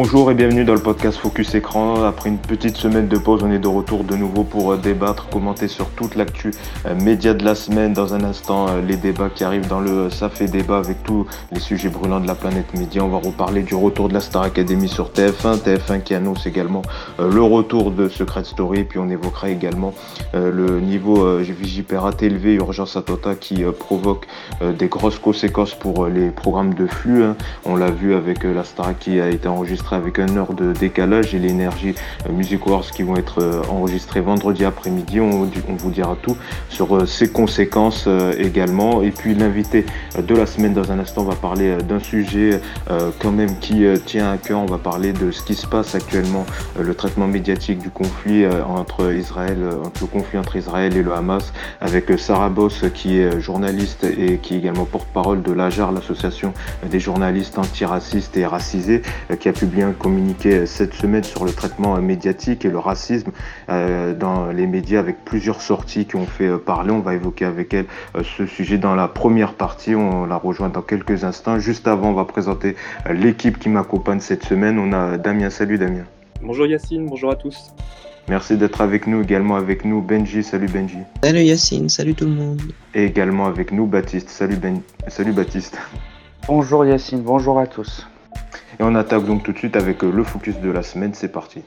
Bonjour et bienvenue dans le podcast Focus Écran. Après une petite semaine de pause, on est de retour de nouveau pour euh, débattre, commenter sur toute l'actu euh, média de la semaine. Dans un instant, euh, les débats qui arrivent dans le Ça fait débat avec tous les sujets brûlants de la planète média. On va reparler du retour de la Star Academy sur TF1. TF1 qui annonce également le retour de Secret Story. Puis on évoquera également le niveau Vigipérate élevé, Urgence à Tota qui provoque des grosses conséquences pour les programmes de flux. Hein. On l'a vu avec la Star qui a été enregistrée avec un heure de décalage et l'énergie euh, Music Wars qui vont être euh, enregistrés vendredi après-midi. On, vous dira tout sur euh, ses conséquences également. Et puis l'invité de la semaine dans un instant va parler d'un sujet quand même qui tient à cœur. On va parler de ce qui se passe actuellement, le traitement médiatique du conflit entre Israël, le conflit entre Israël et le Hamas, avec Sarah Boss qui est journaliste et qui est également porte-parole de l'AJAR, l'association des journalistes antiracistes et racisés, qui a publié bien communiqué cette semaine sur le traitement médiatique et le racisme euh, dans les médias avec plusieurs sorties qui ont fait euh, parler. On va évoquer avec elle euh, ce sujet dans la première partie. On la rejoint dans quelques instants. Juste avant, on va présenter l'équipe qui m'accompagne cette semaine. On a Damien. Salut Damien. Bonjour Yacine, bonjour à tous. Merci d'être avec nous, également avec nous Benji, salut Benji. Salut Yacine, salut tout le monde. Et également avec nous Baptiste, salut, ben... salut Baptiste. Bonjour Yacine, bonjour à tous. Et on attaque donc tout de suite avec euh, le focus de la semaine, c'est parti.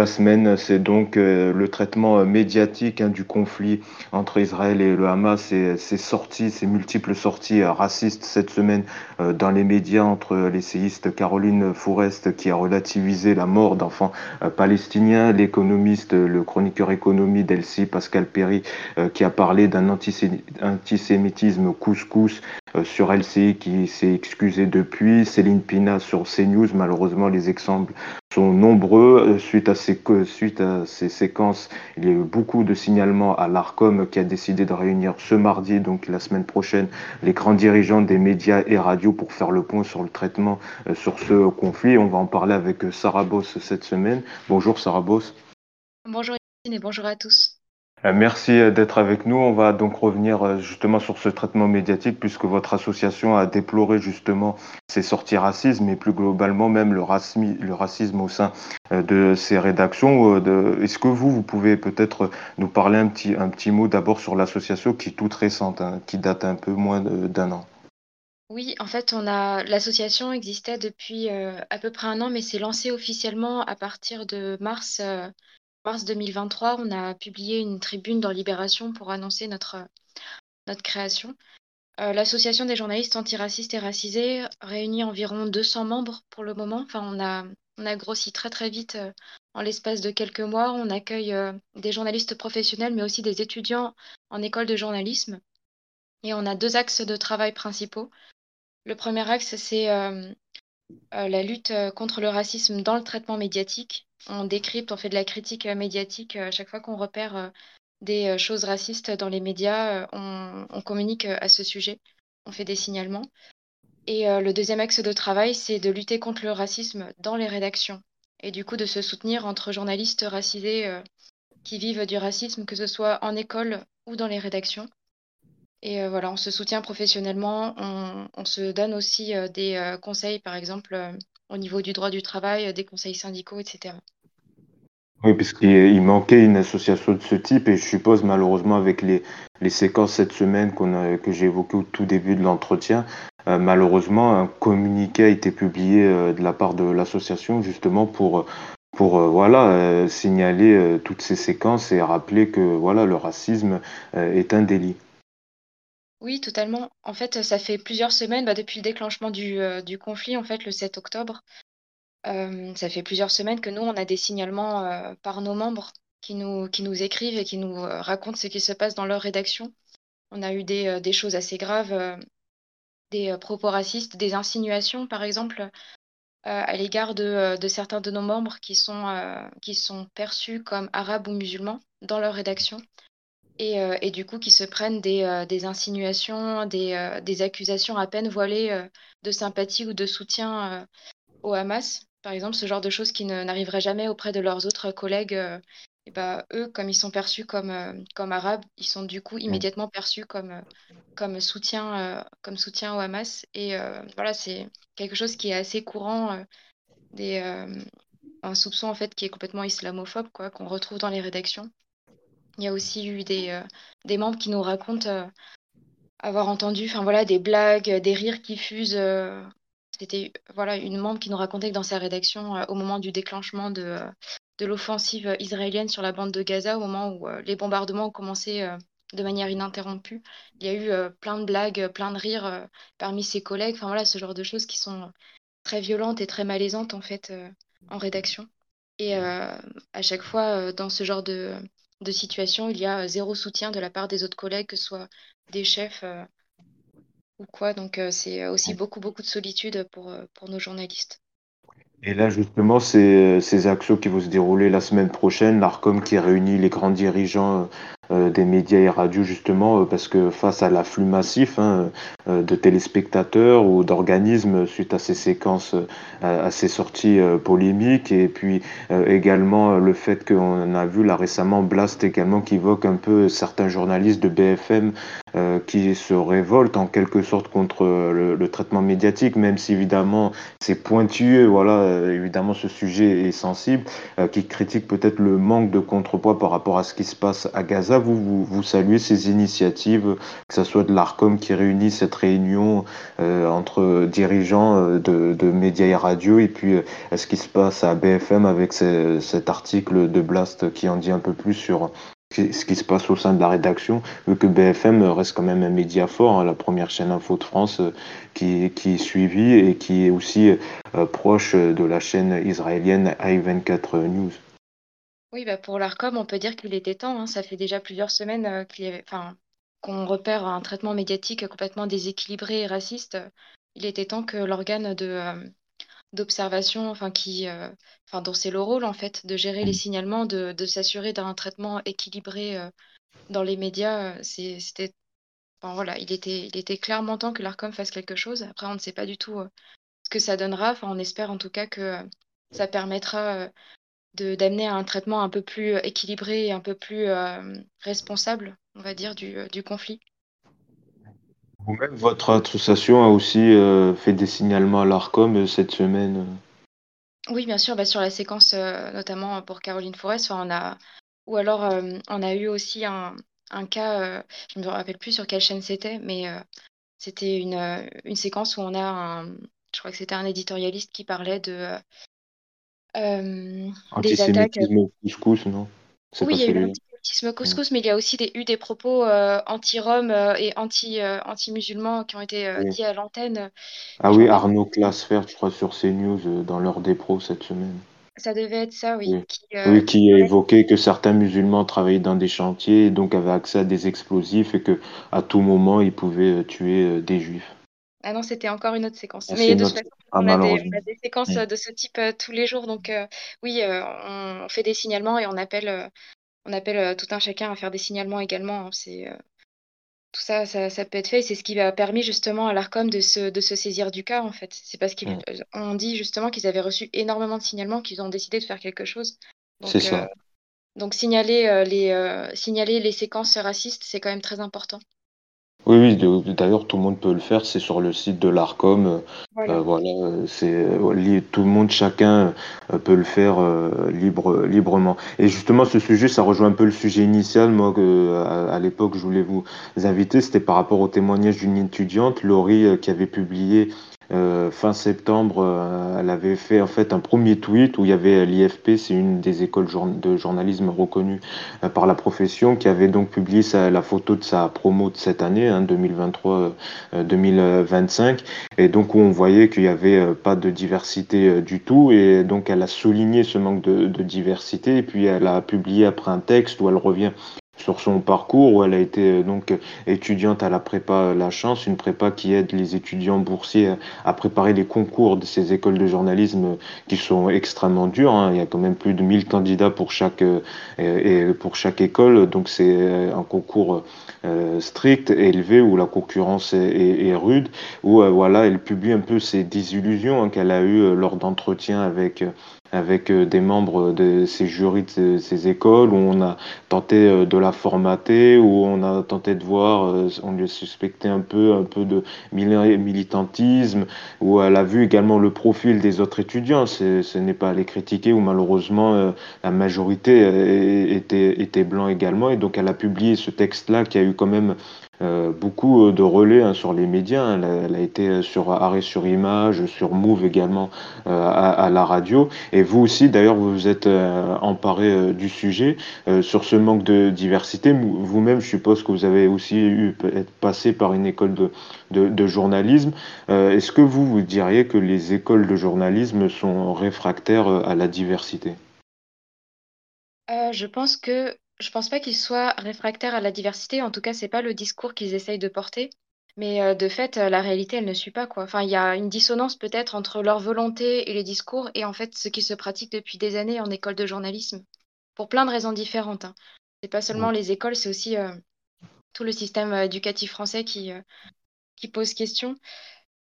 La semaine, c'est donc euh, le traitement euh, médiatique hein, du conflit entre Israël et le Hamas et ses sorties, ses multiples sorties euh, racistes cette semaine dans les médias entre l'essayiste Caroline Fourest qui a relativisé la mort d'enfants palestiniens, l'économiste, le chroniqueur économie d'Elsie Pascal Perry qui a parlé d'un antisémitisme couscous sur LCI qui s'est excusé depuis, Céline Pina sur CNews, malheureusement les exemples sont nombreux. Euh, suite à, ces, suite à ces séquences, il y a eu beaucoup de signalements à l'ARCOM qui a décidé de réunir ce mardi, donc la semaine prochaine, les grands dirigeants des médias et radios pour faire le point sur le traitement euh, sur ce conflit. On va en parler avec euh, Sarah Boss cette semaine. Bonjour Sarah Boss. Bonjour et bonjour à tous. Euh, merci euh, d'être avec nous. On va donc revenir euh, justement sur ce traitement médiatique puisque votre association a déploré justement ces sorties racistes, mais plus globalement même le racisme, le racisme au sein de ces rédactions. Est-ce que vous, vous pouvez peut-être nous parler un petit, un petit mot d'abord sur l'association qui est toute récente, hein, qui date un peu moins d'un an? Oui, en fait, on a l'association existait depuis à peu près un an, mais s'est lancée officiellement à partir de mars mars 2023, on a publié une tribune dans Libération pour annoncer notre, création. Euh, l'association des journalistes antiracistes et racisés réunit environ 200 membres pour le moment. Enfin, on a, on a grossi très très vite euh, en l'espace de quelques mois. On accueille euh, des journalistes professionnels, mais aussi des étudiants en école de journalisme. Et on a deux axes de travail principaux. Le premier axe, c'est la lutte contre le racisme dans le traitement médiatique on décrypte, on fait de la critique euh, médiatique euh, à chaque fois qu'on repère euh, des choses racistes dans les médias, on, communique à ce sujet, on fait des signalements. Et le deuxième axe de travail, c'est de lutter contre le racisme dans les rédactions et du coup de se soutenir entre journalistes racisés qui vivent du racisme, que ce soit en école ou dans les rédactions. Et voilà, on se soutient professionnellement, on se donne aussi des conseils, par exemple, au niveau du droit du travail, euh, des conseils syndicaux, etc. Oui, puisqu'il manquait une association de ce type et je suppose malheureusement avec les, les séquences cette semaine qu'on que j'ai évoquées au tout début de l'entretien, euh, malheureusement un communiqué a été publié euh, de la part de l'association justement pour, pour voilà, signaler toutes ces séquences et rappeler que voilà, le racisme est un délit. Oui, totalement. En fait, ça fait plusieurs semaines, bah, depuis le déclenchement du, euh, du conflit, en fait, le 7 octobre. Euh, ça fait plusieurs semaines que nous, on a des signalements euh, par nos membres qui nous, écrivent et qui nous racontent ce qui se passe dans leur rédaction. On a eu des, choses assez graves, des propos racistes, des insinuations, par exemple, à l'égard de, de certains de nos membres qui sont, qui sont perçus comme arabes ou musulmans dans leur rédaction. Euh, et, du coup qui se prennent des, euh, insinuations, euh, des, accusations à peine voilées de sympathie ou de soutien au Hamas. Par exemple, ce genre de choses qui n'arriveraient jamais auprès de leurs autres collègues et bah, eux, comme ils sont perçus comme, comme arabes, ils sont du coup Mm. immédiatement perçus comme, comme soutien, comme soutien au Hamas. Et voilà, c'est quelque chose qui est assez courant, des, un soupçon en fait qui est complètement islamophobe, quoi, qu'on retrouve dans les rédactions. Il y a aussi eu des, des membres qui nous racontent avoir entendu, enfin voilà, des blagues, des rires qui fusent. C'était voilà une membre qui nous racontait que dans sa rédaction, au moment du déclenchement de, de l'offensive israélienne sur la bande de Gaza, au moment où les bombardements ont commencé de manière ininterrompue, il y a eu plein de blagues, plein de rires parmi ses collègues. Enfin voilà, ce genre de choses qui sont très violentes et très malaisantes en fait en rédaction. Et à chaque fois, dans ce genre de, de situation, il y a zéro soutien de la part des autres collègues, que ce soit des chefs ou quoi. Donc c'est aussi beaucoup, beaucoup de solitude pour, pour nos journalistes. Et là, justement, c'est ces actions qui vont se dérouler la semaine prochaine, l'ARCOM qui réunit les grands dirigeants euh, des médias et radios, justement, euh, parce que face à l'afflux massif hein, euh, de téléspectateurs ou d'organismes suite à ces séquences, à ces sorties polémiques, et puis également le fait qu'on a vu là récemment Blast également qui évoque un peu certains journalistes de BFM euh, qui se révolte en quelque sorte contre le, traitement médiatique, même si évidemment c'est pointueux, voilà, euh, évidemment ce sujet est sensible, euh, qui critique peut-être le manque de contrepoids par rapport à ce qui se passe à Gaza. Vous, vous, saluez ces initiatives, que ce soit de l'ARCOM qui réunit cette réunion euh, entre dirigeants de, de, médias et radio, et puis ce qui se passe à BFM avec cet article de Blast qui en dit un peu plus sur ce qui se passe au sein de la rédaction, vu que BFM reste quand même un média fort, hein, la première chaîne info de France euh, qui, qui, est suivie et qui est aussi euh, proche de la chaîne israélienne i24 News. Oui, bah pour l'ARCOM, on peut dire qu'il était temps. Hein. Ça fait déjà plusieurs semaines euh, qu'il y avait, enfin, qu'on repère un traitement médiatique complètement déséquilibré et raciste. Il était temps que l'organe de, euh, d'observation, enfin qui, euh, enfin dont c'est le rôle en fait de gérer les signalements, de, de s'assurer d'un traitement équilibré dans les médias. c'est- C'était, enfin voilà, il était, il était clairement temps que l'Arcom fasse quelque chose. Après, on ne sait pas du tout ce que ça donnera. Enfin, on espère en tout cas que ça permettra d'amener à un traitement un peu plus équilibré et un peu plus euh, responsable, on va dire, du, euh, du conflit. Vous-même, votre association a aussi euh, fait des signalements à l'ARCOM cette semaine. Oui, bien sûr, bah, sur la séquence, euh, notamment pour Caroline Forest, on a, ou alors on a eu aussi un, un cas, je ne me rappelle plus sur quelle chaîne c'était, mais c'était une, une séquence où on a un, je crois que c'était un éditorialiste qui parlait de des attaques. Antisémitisme couscous, non? Oui, il y a eu l'antisémitisme couscous, mais il y a aussi des, eu des propos euh, anti-roms euh, et anti, euh, anti-musulmans qui ont été euh, Oui. dits à l'antenne. Ah oui, Arnaud Klasfert, je crois, sur CNews, euh, dans l'heure des pros cette semaine. ça devait être ça, oui, Oui. qui, euh, Oui, qui qui a évoqué que certains musulmans travaillaient dans des chantiers et donc avaient accès à des explosifs et que à tout moment ils pouvaient euh, tuer euh, des juifs. Ah non, c'était encore une autre séquence. Ah, Mais de toute façon, Ah, on a des, on malheureusement. a des séquences euh, de ce type euh, tous les jours. Donc euh, oui, euh, on fait des signalements et on appelle, euh, on appelle euh, tout un chacun à faire des signalements également. hein. C'est, euh, tout ça, ça, ça peut être fait. C'est ce qui a permis justement à l'ARCOM de se, de se saisir du cas, en fait. C'est parce qu'ils Mm. euh, ont dit justement qu'ils avaient reçu énormément de signalements qu'ils ont décidé de faire quelque chose. C'est Donc, euh, ça. donc signaler, euh, les, euh, signaler les séquences racistes, c'est quand même très important. Oui, oui, d'ailleurs, tout le monde peut le faire, c'est sur le site de l'ARCOM. euh, Voilà. euh, voilà, c'est euh, tout le monde, chacun peut le faire euh, libre, librement. Et justement, ce sujet, ça rejoint un peu le sujet initial. Moi, que, à, à l'époque, je voulais vous inviter, c'était par rapport au témoignage d'une étudiante, Laurie, qui avait publié euh, fin septembre. euh, elle avait fait en fait un premier tweet où il y avait l'IFP, c'est une des écoles de journalisme reconnues euh, par la profession, qui avait donc publié sa- la photo de sa promo de cette année, hein, 2023-2025, et donc où on voyait qu'il n'y avait pas de diversité du tout, et donc elle a souligné ce manque de, de diversité, et puis elle a publié après un texte où elle revient sur son parcours où elle a été euh, donc étudiante à la prépa La Chance, une prépa qui aide les étudiants boursiers à préparer les concours de ces écoles de journalisme qui sont extrêmement durs. hein. Il y a quand même plus de 1000 candidats pour chaque, euh, et pour chaque école, donc c'est euh, un concours euh, strict, élevé, où la concurrence est, rude, où euh, voilà, elle publie un peu ses désillusions hein, qu'elle a eues euh, lors d'entretiens avec avec euh, des membres de ces jurys de ces, écoles, où on a tenté euh, de la formater, où on a tenté de voir, euh, on lui a suspecté un peu, un peu de militantisme, où elle a vu également le profil des autres étudiants. Ce n'est pas à les critiquer, où malheureusement la majorité était, était blanc également, et donc elle a publié ce texte-là qui a eu quand même euh, beaucoup euh, de relais hein, sur les médias. Hein. Elle, a été euh, sur Arrêt sur Image, sur Move également à, la radio. Et vous aussi, d'ailleurs, vous vous êtes emparé du sujet sur ce manque de diversité. Vous-même, je suppose que vous avez aussi eu être passé par une école de, de, journalisme. Est-ce que vous, vous diriez que les écoles de journalisme sont réfractaires à la diversité? Je pense que je pense pas qu'ils soient réfractaires à la diversité. En tout cas, c'est pas le discours qu'ils essayent de porter. Mais euh, de fait, euh, la réalité, elle ne suit pas, quoi. Enfin, il y a une dissonance peut-être entre leur volonté et les discours et en fait ce qui se pratique depuis des années en école de journalisme, pour plein de raisons différentes. Hein. C'est pas seulement les écoles, c'est aussi euh, tout le système éducatif français qui, qui pose question.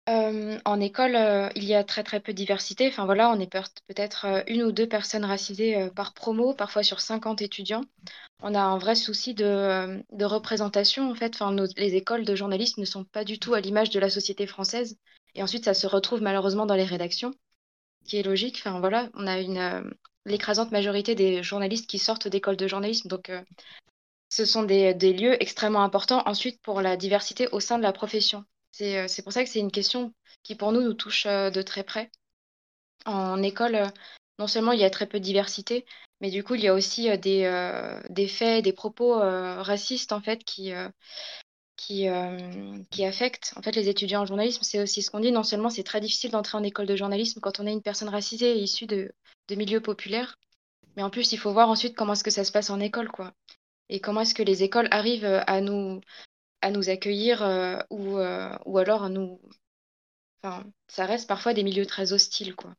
En école, il y a très très peu de diversité. Enfin voilà, on est peut-être une ou deux personnes racisées par promo, parfois sur 50 étudiants. On a un vrai souci de, représentation en fait. Les écoles de journalisme ne sont pas du tout à l'image de la société française. Et ensuite, ça se retrouve malheureusement dans les rédactions, qui est logique. Enfin voilà, on a une l'écrasante majorité des journalistes qui sortent d'écoles de journalisme, donc ce sont des lieux extrêmement importants ensuite pour la diversité au sein de la profession. Euh, c'est pour ça que c'est une question qui, pour nous, nous touche euh, de très près. En école, euh, non seulement il y a très peu de diversité, mais du coup, il y a aussi des, faits, des propos racistes, en fait, qui affectent en fait, les étudiants en journalisme. C'est aussi ce qu'on dit. Non seulement c'est très difficile d'entrer en école de journalisme quand on est une personne racisée et issue de, de milieux populaires, mais en plus, il faut voir ensuite comment est-ce que ça se passe en école, quoi. Et comment est-ce que les écoles arrivent à nous, à nous accueillir euh, ou, euh, ou alors à nous. Enfin, ça reste parfois des milieux très hostiles, quoi.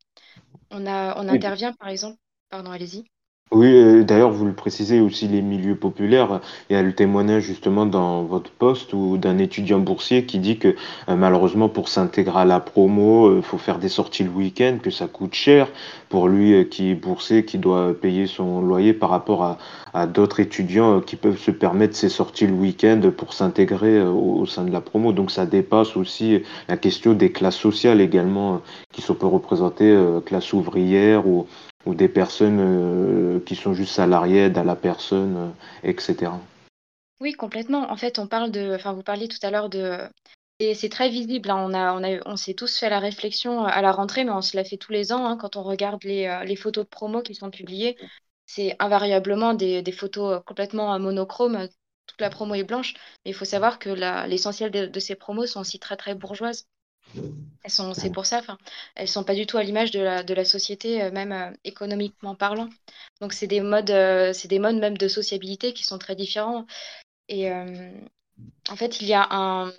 On, a, on intervient, par exemple. Pardon, allez-y. Oui, euh, d'ailleurs, vous le précisez aussi, les milieux populaires. Il y a le témoignage justement dans votre poste ou d'un étudiant boursier qui dit que euh, malheureusement pour s'intégrer à la promo, il euh, faut faire des sorties le week-end, que ça coûte cher pour lui qui est boursier, qui doit payer son loyer par rapport à, à d'autres étudiants qui peuvent se permettre ces sorties le week-end pour s'intégrer au, au sein de la promo. Donc ça dépasse aussi la question des classes sociales également qui sont peu représentées, classe ouvrière ou ou des personnes euh, qui sont juste salariées à la personne, euh, etc. Oui, complètement. En fait, on parle de. Enfin, vous parliez tout à l'heure de. Et c'est très visible. Hein. On, a, on, a, on s'est tous fait la réflexion à la rentrée, mais on se la fait tous les ans hein, quand on regarde les, euh, photos de promo qui sont publiées. C'est invariablement des, des, photos complètement monochromes. Toute la promo est blanche, mais il faut savoir que l'essentiel de, de, ces promos sont aussi très très bourgeoises. Elles sont, c'est pour ça, enfin, elles sont pas du tout à l'image de la, de la société, euh, même euh, économiquement parlant. Donc c'est des modes, euh, c'est des modes même de sociabilité qui sont très différents. Et en fait, il y a un,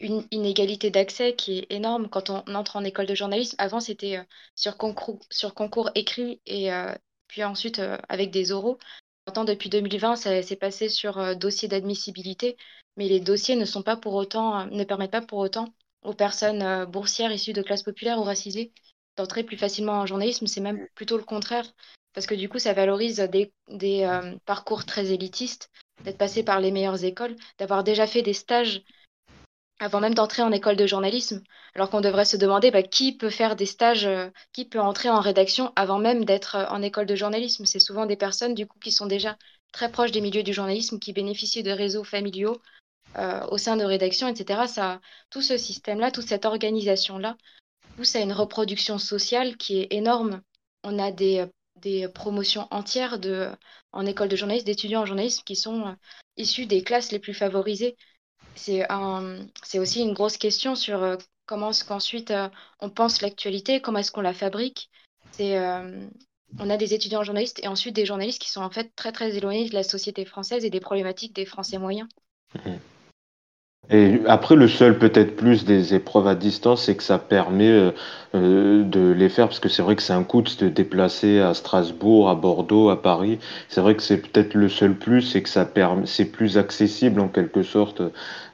une inégalité d'accès qui est énorme quand on entre en école de journalisme. Avant, c'était sur concours, sur concours écrit et puis ensuite avec des oraux. Maintenant, depuis 2020, ça s'est passé sur dossier d'admissibilité, mais les dossiers ne sont pas pour autant, ne permettent pas pour autant aux personnes euh, boursières issues de classes populaires ou racisées d'entrer plus facilement en journalisme. C'est même plutôt le contraire, parce que du coup, ça valorise des, euh, parcours très élitistes, d'être passé par les meilleures écoles, d'avoir déjà fait des stages avant même d'entrer en école de journalisme, alors qu'on devrait se demander bah, qui peut faire des stages, euh, qui peut entrer en rédaction avant même d'être en école de journalisme. C'est souvent des personnes du coup qui sont déjà très proches des milieux du journalisme, qui bénéficient de réseaux familiaux euh, au sein de rédaction, etc. Ça, tout ce système-là, toute cette organisation-là pousse à une reproduction sociale qui est énorme. On a des, des promotions entières de, en école de journalisme, d'étudiants en journalisme qui sont euh, issus des classes les plus favorisées. C'est c'est aussi une grosse question sur euh, comment est-ce qu'ensuite on pense l'actualité, comment est-ce qu'on la fabrique. C'est on a des étudiants journalistes et ensuite des journalistes qui sont en fait très très éloignés de la société française et des problématiques des Français moyens. Mmh. Et après, le seul peut-être plus des épreuves à distance, c'est que ça permet euh, euh, de les faire, parce que c'est vrai que c'est un coût de se déplacer à Strasbourg, à Bordeaux, à Paris. C'est vrai que c'est peut-être le seul plus, c'est que ça permet, c'est plus accessible en quelque sorte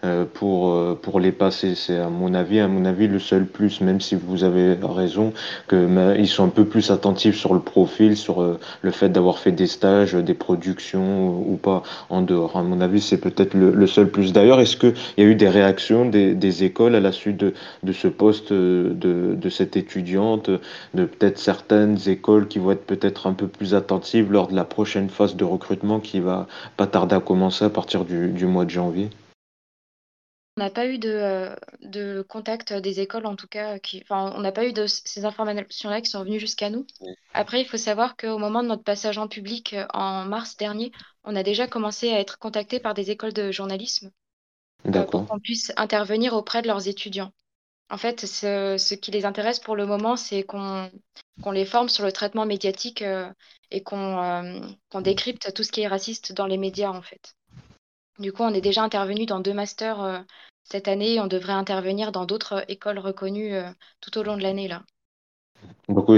euh, pour, euh, pour les passer. C'est à mon avis, à mon avis, le seul plus, même si vous avez raison, que ils sont un peu plus attentifs sur le profil, sur le fait d'avoir fait des stages, des productions ou pas en dehors. À mon avis, c'est peut-être le, seul plus. D'ailleurs, est-ce qu'il y a eu des réactions des, des, écoles à la suite de, de ce poste de, de cette étudiante, de peut-être certaines écoles qui vont être peut-être un peu plus attentives lors de la prochaine phase de recrutement qui va pas tarder à commencer à partir du, du mois de janvier? On n'a pas eu de, euh, de, contact des écoles, en tout cas. Qui, enfin, on n'a pas eu de ces informations-là qui sont venues jusqu'à nous. Après, il faut savoir qu'au moment de notre passage en public euh, en mars dernier, on a déjà commencé à être contacté par des écoles de journalisme euh, pour qu'on puisse intervenir auprès de leurs étudiants. En fait, ce, qui les intéresse pour le moment, c'est qu'on les forme sur le traitement médiatique et qu'on décrypte tout ce qui est raciste dans les médias, en fait. Du coup, on est déjà intervenu dans deux masters cette année. On devrait intervenir dans d'autres écoles reconnues tout au long de l'année, là.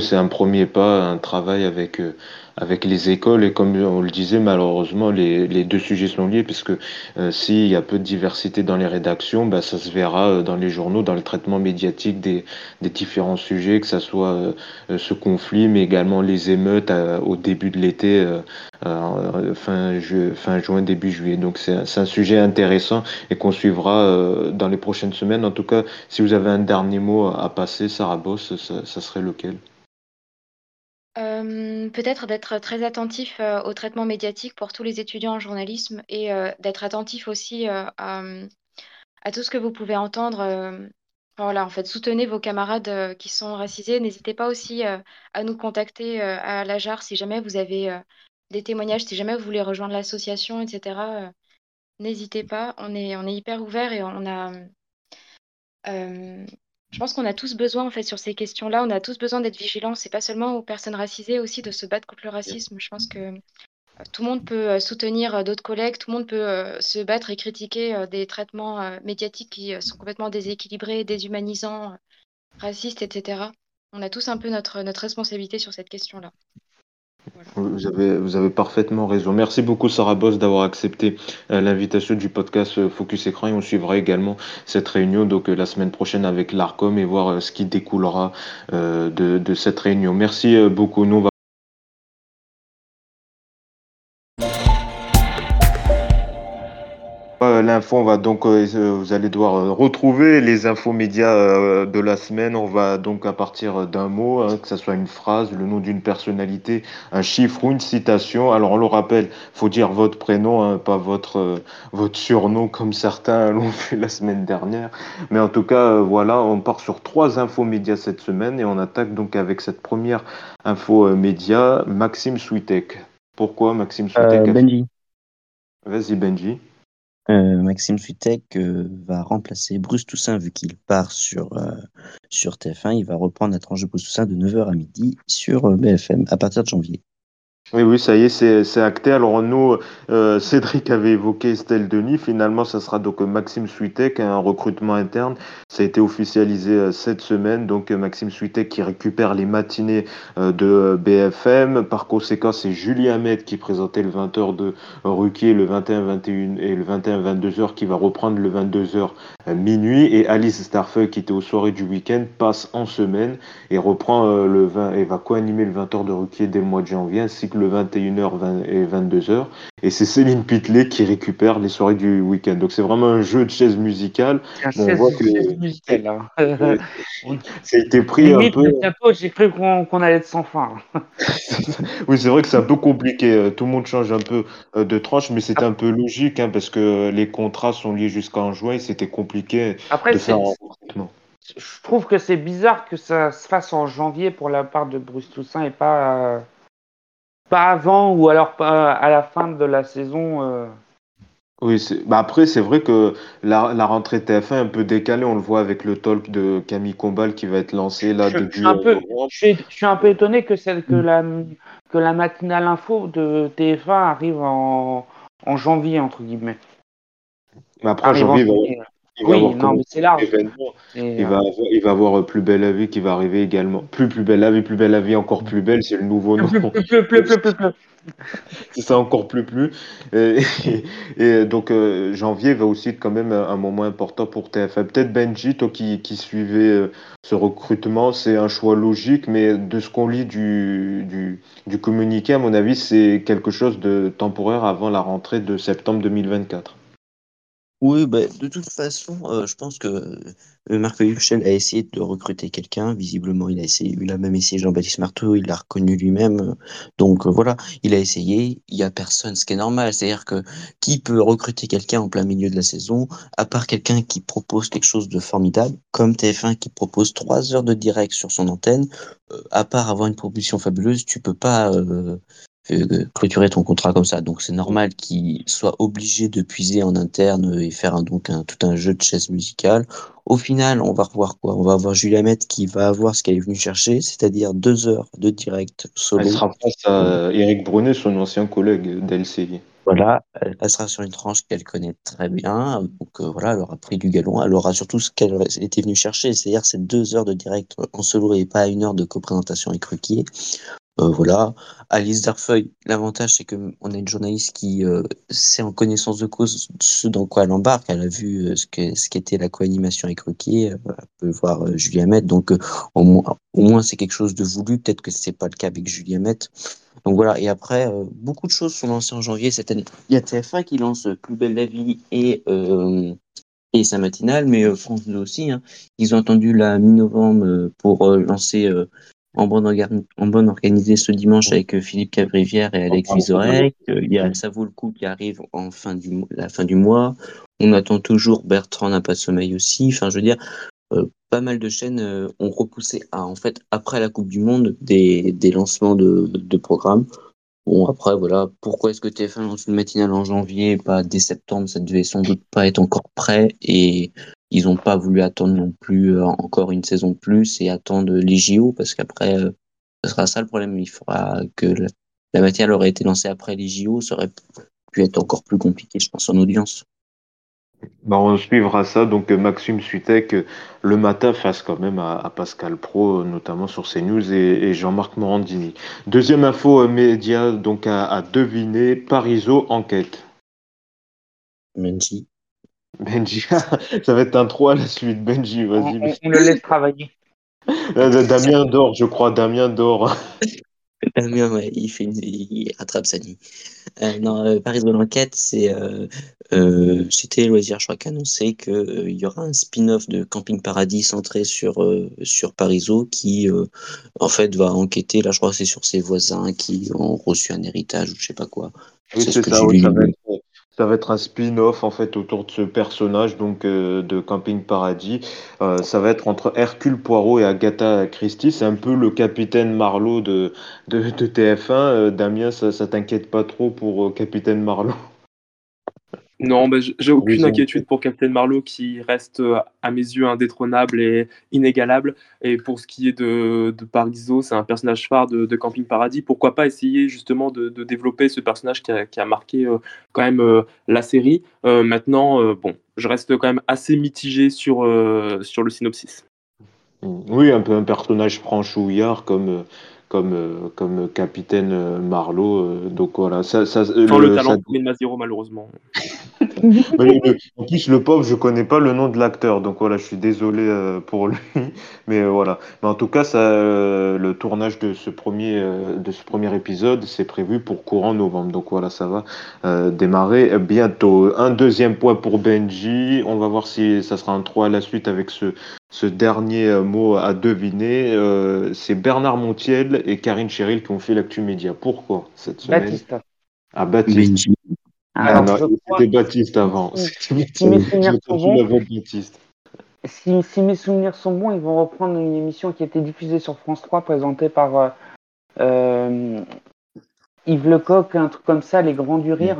C'est un premier pas, un travail avec, euh, avec les écoles. Et comme on le disait, malheureusement, les, deux sujets sont liés, puisque euh, s'il y a peu de diversité dans les rédactions, bah, ça se verra euh, dans les journaux, dans le traitement médiatique des, différents sujets, que ce soit ce conflit, mais également les émeutes au début de l'été, fin, juin, début juillet. Donc c'est un sujet intéressant et qu'on suivra dans les prochaines semaines. En tout cas, si vous avez un dernier mot à passer, Sarah Boss, ça, ça serait lequel? Peut-être d'être très attentif, au traitement médiatique pour tous les étudiants en journalisme et d'être attentif aussi, à, tout ce que vous pouvez entendre, voilà, en fait, soutenez vos camarades, qui sont racisés. N'hésitez pas aussi, à nous contacter, à l'AJAR si jamais vous avez, des témoignages, si jamais vous voulez rejoindre l'association et cetera, n'hésitez pas. On est on est hyper ouvert et on a, je pense qu'on a tous besoin, en fait, sur ces questions-là, on a tous besoin d'être vigilants. C'est pas seulement aux personnes racisées, aussi de se battre contre le racisme. Je pense que euh, tout le monde peut euh, soutenir euh, d'autres collègues, tout le monde peut se battre et critiquer des traitements médiatiques qui sont complètement déséquilibrés, déshumanisants, racistes, etc. On a tous un peu notre, notre responsabilité sur cette question-là. Vous avez, parfaitement raison. Merci beaucoup Sarah Boss d'avoir accepté euh, l'invitation du podcast euh, Focus Écran on suivra également cette réunion donc euh, la semaine prochaine avec l'ARCOM et voir ce qui découlera de, cette réunion. Merci beaucoup. L'info, on va donc, euh, euh, vous allez devoir euh, retrouver les infos médias de la semaine. On va donc à partir d'un mot, hein, que ce soit une phrase, le nom d'une personnalité, un chiffre ou une citation. Alors on le rappelle, faut dire votre prénom, hein, pas votre votre surnom comme certains l'ont fait la semaine dernière. Mais en tout cas, voilà, on part sur trois infos médias cette semaine et on attaque donc avec cette première info média, Maxime Switek. Pourquoi Maxime Switek Benji. Vas-y Benji. Euh, Maxime Switek euh, va remplacer Bruce Toussaint vu qu'il part sur, euh, sur TF1. Il va reprendre la tranche de Bruce Toussaint de 9h à midi sur BFM à partir de janvier. Oui, oui, ça y est, c'est acté. Alors nous, euh, Cédric avait évoqué Estelle Denis. Finalement, ça sera donc Maxime Switek, un recrutement interne. Ça a été officialisé euh, cette semaine. Donc Maxime Switek qui récupère les matinées euh, de BFM. Par conséquent, c'est Julie Hamed qui présentait le 20h de Ruquier, le 21-21 et le 21-22h qui va reprendre le 22h minuit. Et Alice Starfeuille qui était aux soirées du week-end passe en semaine et reprend le 20 et va co-animer le 20h de Ruquier dès le mois de janvier le 21h et 22h. Et c'est Céline Pitlet qui récupère les soirées du week-end. Donc c'est vraiment un jeu de chaise musicale. on voit que hein. ça a été pris un peu. J'ai cru qu'on allait être sans fin. oui, c'est vrai que c'est un peu compliqué. Euh, tout le monde change un peu euh, de tranche, mais c'était un peu logique hein, parce que les contrats sont liés jusqu'en juin et c'était compliqué Après, de faire un recrutement. Je trouve que c'est bizarre que ça se fasse en janvier pour la part de Bruce Toussaint et pas euh, pas avant ou alors pas à la fin de la saison. Euh. Oui, bah après, c'est vrai que la, la rentrée TF1 est un peu décalée. On le voit avec le talk de Camille Combal qui va être lancé là je, début. Je suis, un peu, je, suis, un peu étonné que, celle, que, la, que la matinale info de TF1 arrive en, en janvier, entre guillemets. Mais après, janvier, il va Oui, avoir non, mais c'est large. il euh, va avoir, il va avoir euh, Plus belle la vie qui va arriver également. Plus plus belle la vie, plus belle la vie, encore plus belle, c'est le nouveau nom. Pleu, pleu, pleu. C'est ça encore plus plus. Et, et donc euh, janvier va aussi être quand même un, un moment important pour TF1. Peut-être Benji, toi qui, qui suivais euh, ce recrutement, c'est un choix logique, mais de ce qu'on lit du, du, du communiqué, à mon avis, c'est quelque chose de temporaire avant la rentrée de septembre 2024. Oui, bah, de toute façon, euh, je pense que euh, Marc Huchel a essayé de recruter quelqu'un. Visiblement, il a essayé, il a même essayé Jean-Baptiste Marteau, il l'a reconnu lui-même. Donc euh, voilà, il a essayé. Il y a personne, ce qui est normal. C'est-à-dire que qui peut recruter quelqu'un en plein milieu de la saison, à part quelqu'un qui propose quelque chose de formidable, comme TF1 qui propose trois heures de direct sur son antenne. à part avoir une proposition fabuleuse, tu peux pas clôturer ton contrat comme ça. Donc c'est normal qu'il soit obligé de puiser en interne et faire un, donc un, tout un jeu de chaises musicales. Au final, on va revoir quoi? On va avoir Julia Met qui va avoir ce qu'elle est venue chercher, c'est-à-dire deux heures de direct solo. Elle sera face à Eric Brunet, son ancien collègue d'LCI. Voilà, elle passera sur une tranche qu'elle connaît très bien. Donc euh, voilà, elle aura pris du galon. Elle aura surtout ce qu'elle était venue chercher, c'est-à-dire ces deux heures de direct en solo et pas une heure de coprésentation avec Ruquier. Euh, voilà. Alice Darfeuille, l'avantage c'est que on a une journaliste qui euh, sait en connaissance de cause ce dans quoi elle embarque. Elle a vu euh, ce ce qu'était la co-animation avec Ruquier. Elle peut voir Julia Met. Donc au moins, c'est quelque chose de voulu. Peut-être que c'est pas le cas avec Julia Met. Donc voilà. Et après, beaucoup de choses sont lancées en janvier cette année. Il y a TF1 qui lance Plus belle la vie et et sa matinale, mais France 2 aussi. Hein. Ils ont attendu la mi-novembre pour lancer en bonne, orga- en bonne organisée ce dimanche avec euh, Philippe Cabrivière et Alex Vizorek. Euh, Il y a Ça vaut le coup qui arrive en fin du, la fin du mois. On attend toujours Bertrand n'a pas de sommeil aussi. Enfin, je veux dire, euh, pas mal de chaînes euh, ont repoussé à, en fait, après la Coupe du Monde, des, des lancements de, de programmes. Bon, après, voilà, pourquoi est-ce que TF1 lance une matinale en janvier, et pas dès septembre? Ça devait sans doute pas être encore prêt et ils ont pas voulu attendre non plus euh, encore une saison de plus et attendre les JO parce qu'après, euh, ce sera ça le problème. Il faudra que la, la matinale aurait été lancée après les JO, ça aurait pu être encore plus compliqué, je pense, en audience. Bah, on suivra ça. Donc, euh, Maxime Sutek, le matin, face quand même à, à Pascal Pro, notamment sur CNews, et, et Jean-Marc Morandini. Deuxième info média, donc à, à deviner, Pariso enquête. Menji. Benji, ça va être un 3 à la suite. Benji, on, vas-y. on- on le laisse travailler. Euh, Damien dort, je crois. Damien dort. Damien, ouais, il, fait une- il rattrape sa nuit. Euh, non, euh, Paris de l'enquête, c'est euh, euh, c'était Loisir, je crois, annoncé qu'il y aura un spin-off de Camping Paradis centré sur, euh, sur Parisot qui, euh, en fait, va enquêter. Là, je crois que c'est sur ses voisins qui ont reçu un héritage ou je sais pas quoi. Oui, C'est ce que oui, ça va être, ça va être un spin-off en fait autour de ce personnage donc euh, de Camping Paradis. Euh, ça va être entre Hercule Poirot et Agatha Christie. C'est un peu le capitaine Marlowe de, de, de TF1. Euh, Damien, ça, ça t'inquiète pas trop pour Capitaine Marlowe? Non, bah, j'ai aucune inquiétude pour Captain Marlowe qui reste euh, à mes yeux indétrônable et inégalable. Et pour ce qui est de, de Pariso, c'est un personnage phare de, de Camping Paradis. Pourquoi pas essayer justement de, de développer ce personnage qui a, qui a marqué euh, quand même euh, la série. Euh, maintenant, bon, je reste quand même assez mitigé sur, sur le synopsis. Oui, un peu un personnage franchouillard comme, comme, euh, comme Capitaine euh, Marlowe. euh, donc voilà, ça, ça, Sans le- le talent ça- de Maziro, malheureusement. Mais le- en plus, le pauvre, je connais pas le nom de l'acteur, donc voilà, je suis désolé euh, pour lui, mais euh, voilà. Mais en tout cas, ça, euh, le tournage de ce premier, euh, de ce premier épisode, c'est prévu pour courant novembre, donc voilà, ça va euh, démarrer bientôt. Un deuxième point pour Benji, on va voir si ça sera un 3 à la suite avec ce, ce dernier mot à deviner. Euh, c'est Bernard Montiel et Karine Cheryl qui ont fait l'actu média. Pourquoi cette semaine? Baptiste. Ah, Baptiste. Benji. Ah non, c'était Baptiste avant. Si- mes Baptiste. souvenirs sont bons-. Si, si mes souvenirs sont bons, ils vont reprendre une émission qui a été diffusée sur France 3, présentée par euh, euh, Yves Lecoq, un truc comme ça, Les Grands du Rire.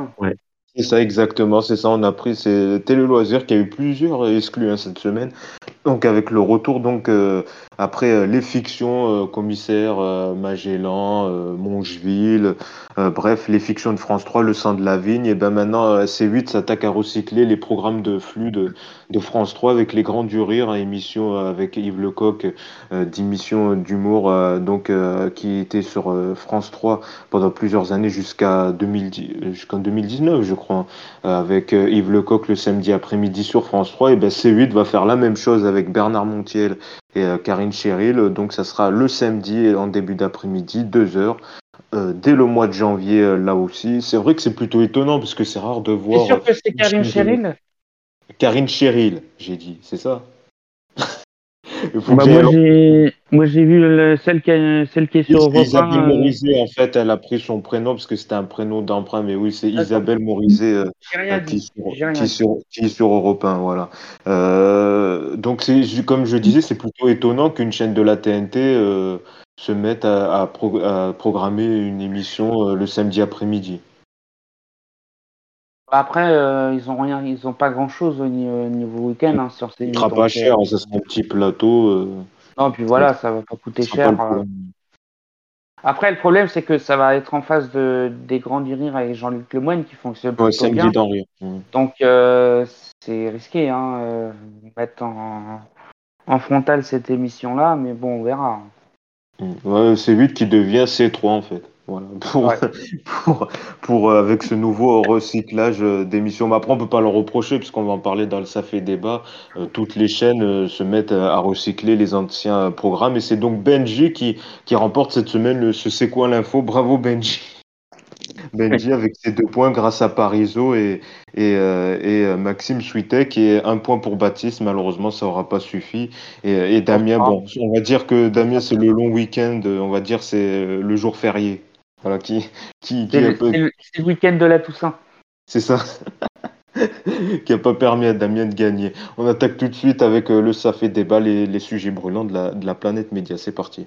C'est ça exactement, c'est ça. On a pris c'est Télé Loisirs qui a eu plusieurs exclus hein, cette semaine. Donc avec le retour donc euh, après euh, les fictions euh, commissaire Magellan, Mongeville, bref les fictions de France 3, Le sang de la vigne et ben maintenant C8 s'attaque à recycler les programmes de flux de, de France 3 avec les grands du rire, hein, émission avec Yves Lecoq, d'émission d'humour donc qui était sur France 3 pendant plusieurs années jusqu'à 2010 jusqu'en 2019 je crois hein, avec Yves Lecoq le samedi après-midi sur France 3 et ben C8 va faire la même chose avec Bernard Montiel et euh, Karine Cheryl. Donc ça sera le samedi en début d'après-midi, 2h. Euh, dès le mois de janvier, euh, là aussi. C'est vrai que c'est plutôt étonnant parce que c'est rare de voir. C'est sûr que c'est Karine Cheryl? Karine Cheryl, j'ai dit, c'est ça bah, moi, j'ai vu celle, qui, celle qui est sur Europe Isabelle Morizet, en fait, elle a pris son prénom parce que c'était un prénom d'emprunt, mais oui, c'est Isabelle Morizet euh, qui, qui, sur, qui, est sur Europe 1, voilà. Euh, donc, comme je disais, c'est plutôt étonnant qu'une chaîne de la TNT euh, se mette à, à, programmer une émission le samedi après-midi. Après, euh, ils ont rien, ils ont pas grand chose au niveau, week-end hein, sur ces. Ça sera pas cher, euh, ça sera un petit plateau. Euh. Non, puis voilà, ça va pas coûter cher. Après, le problème, c'est que ça va être en face de, des Grands du Rire avec Jean-Luc Lemoyne qui fonctionne ouais, plutôt bien. Rire. Donc, c'est risqué, hein, mettre en, en frontal cette émission-là, mais bon, on verra. Ouais, c'est vite qui devient C3 en fait. Voilà, pour, pour, pour, euh, avec ce nouveau recyclage euh, d'émissions. Mais après, on peut pas le reprocher, puisqu'on va en parler dans le Ça fait débat. Euh, toutes les chaînes se mettent à recycler les anciens programmes. Et c'est donc Benji qui, qui remporte cette semaine le Ce C'est quoi l'info? Bravo Benji. Benji avec ses deux points grâce à Pariso et, et, et Maxime Switek et un point pour Baptiste. Malheureusement, ça aura pas suffi. Et, et Damien, bon, on va dire que Damien, c'est le long week-end. On va dire c'est le jour férié. Voilà, qui, qui, c'est, le, week-end de la Toussaint. C'est ça. qui n'a pas permis à Damien de gagner. On attaque tout de suite avec euh, le Ça fait débat, les, les sujets brûlants de la, de la planète média. C'est parti.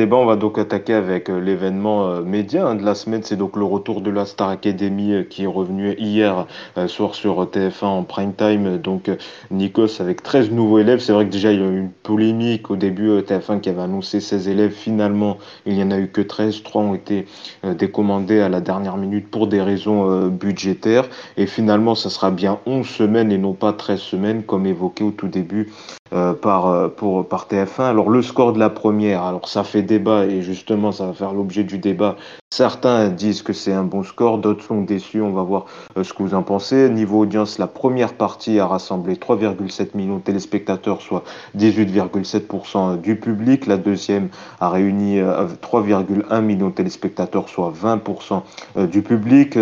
On va donc attaquer avec euh, l'événement euh, média hein, de la semaine. C'est donc le retour de la Star Academy euh, qui est revenu hier soir sur TF1 en prime time. Donc Nikos avec 13 nouveaux élèves. C'est vrai que déjà il y a eu une polémique au début TF1 qui avait annoncé 16 élèves. Finalement, il n'y en a eu que 13. Trois ont été décommandés à la dernière minute pour des raisons budgétaires. Et finalement, ça sera bien 11 semaines et non pas 13 semaines comme évoqué au tout début par, pour, par TF1. Alors le score de la première, alors ça fait débat et justement ça va faire l'objet du débat. Certains disent que c'est un bon score, d'autres sont déçus. On va voir euh, ce que vous en pensez. Niveau audience, la première partie a rassemblé 3,7 millions de téléspectateurs, soit 18,7% du public. La deuxième a réuni 3,1 millions de téléspectateurs, soit 20% du public.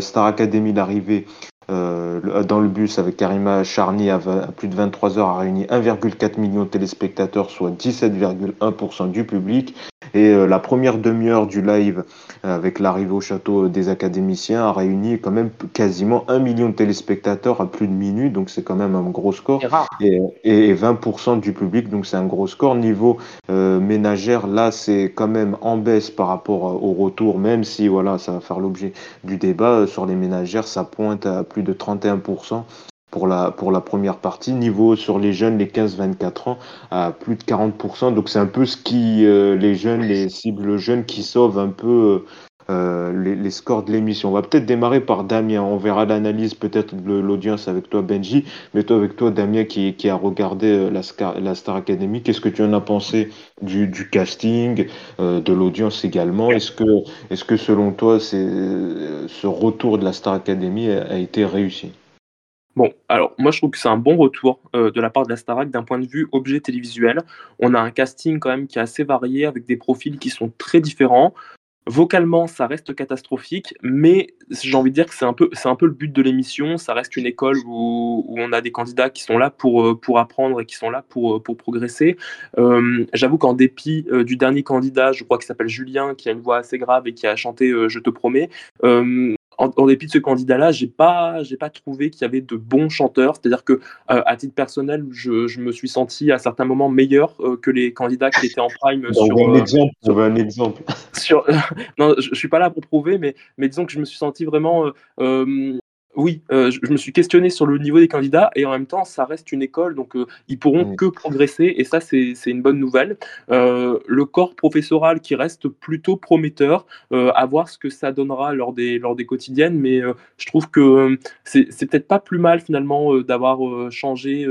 Star Academy, l'arrivée euh, dans le bus avec Karima Charny à, plus de 23 heures a réuni 1,4 million de téléspectateurs, soit 17,1% du public. Et euh, la première demi-heure du live euh, avec l'arrivée au château des académiciens a réuni quand même quasiment 1 million de téléspectateurs à plus de minutes, donc c'est quand même un gros score. Et, et, 20% du public, donc c'est un gros score. Niveau ménagère, là c'est quand même en baisse par rapport au retour, même si voilà, ça va faire l'objet du débat. Sur les ménagères, ça pointe à plus de 31% pour la, pour la première partie. Niveau sur les jeunes, les 15-24 ans, à plus de 40%. Donc c'est un peu ce qui, euh, les jeunes, les cibles jeunes qui sauvent un peu euh, les, scores de l'émission. On va peut-être démarrer par Damien. On verra l'analyse peut-être de l'audience avec toi, Benji. Mais toi, avec toi, Damien, qui, qui a regardé euh, la, Star, la Star Academy, qu'est-ce que tu en as pensé du, du casting, de l'audience également? Est-ce que, est que selon toi, ce retour de la Star Academy a été réussi? Bon, alors moi je trouve que c'est un bon retour euh, de la part de la Starac d'un point de vue objet télévisuel. On a un casting quand même qui est assez varié avec des profils qui sont très différents. Vocalement, ça reste catastrophique, mais j'ai envie de dire que c'est un peu, un peu le but de l'émission. Ça reste une école où, on a des candidats qui sont là pour, euh, pour apprendre et qui sont là pour, euh, pour progresser. j'avoue qu'en dépit du dernier candidat, je crois qu'il s'appelle Julien, qui a une voix assez grave et qui a chanté Je te promets, en, dépit de ce candidat-là, j'ai pas, j'ai pas trouvé qu'il y avait de bons chanteurs. C'est-à-dire que, à titre personnel, je, je, me suis senti à certains moments meilleur que les candidats qui étaient en prime sur. Un exemple. Sur, un exemple. Sur, non, je, je, suis pas là pour prouver, mais, mais disons que je me suis senti vraiment oui, euh, je, me suis questionné sur le niveau des candidats et en même temps, ça reste une école, donc euh, ils pourront que progresser et ça, c'est une bonne nouvelle. Euh, le corps professoral qui reste plutôt prometteur, à voir ce que ça donnera lors des, lors des quotidiennes, mais je trouve que c'est peut-être pas plus mal finalement d'avoir changé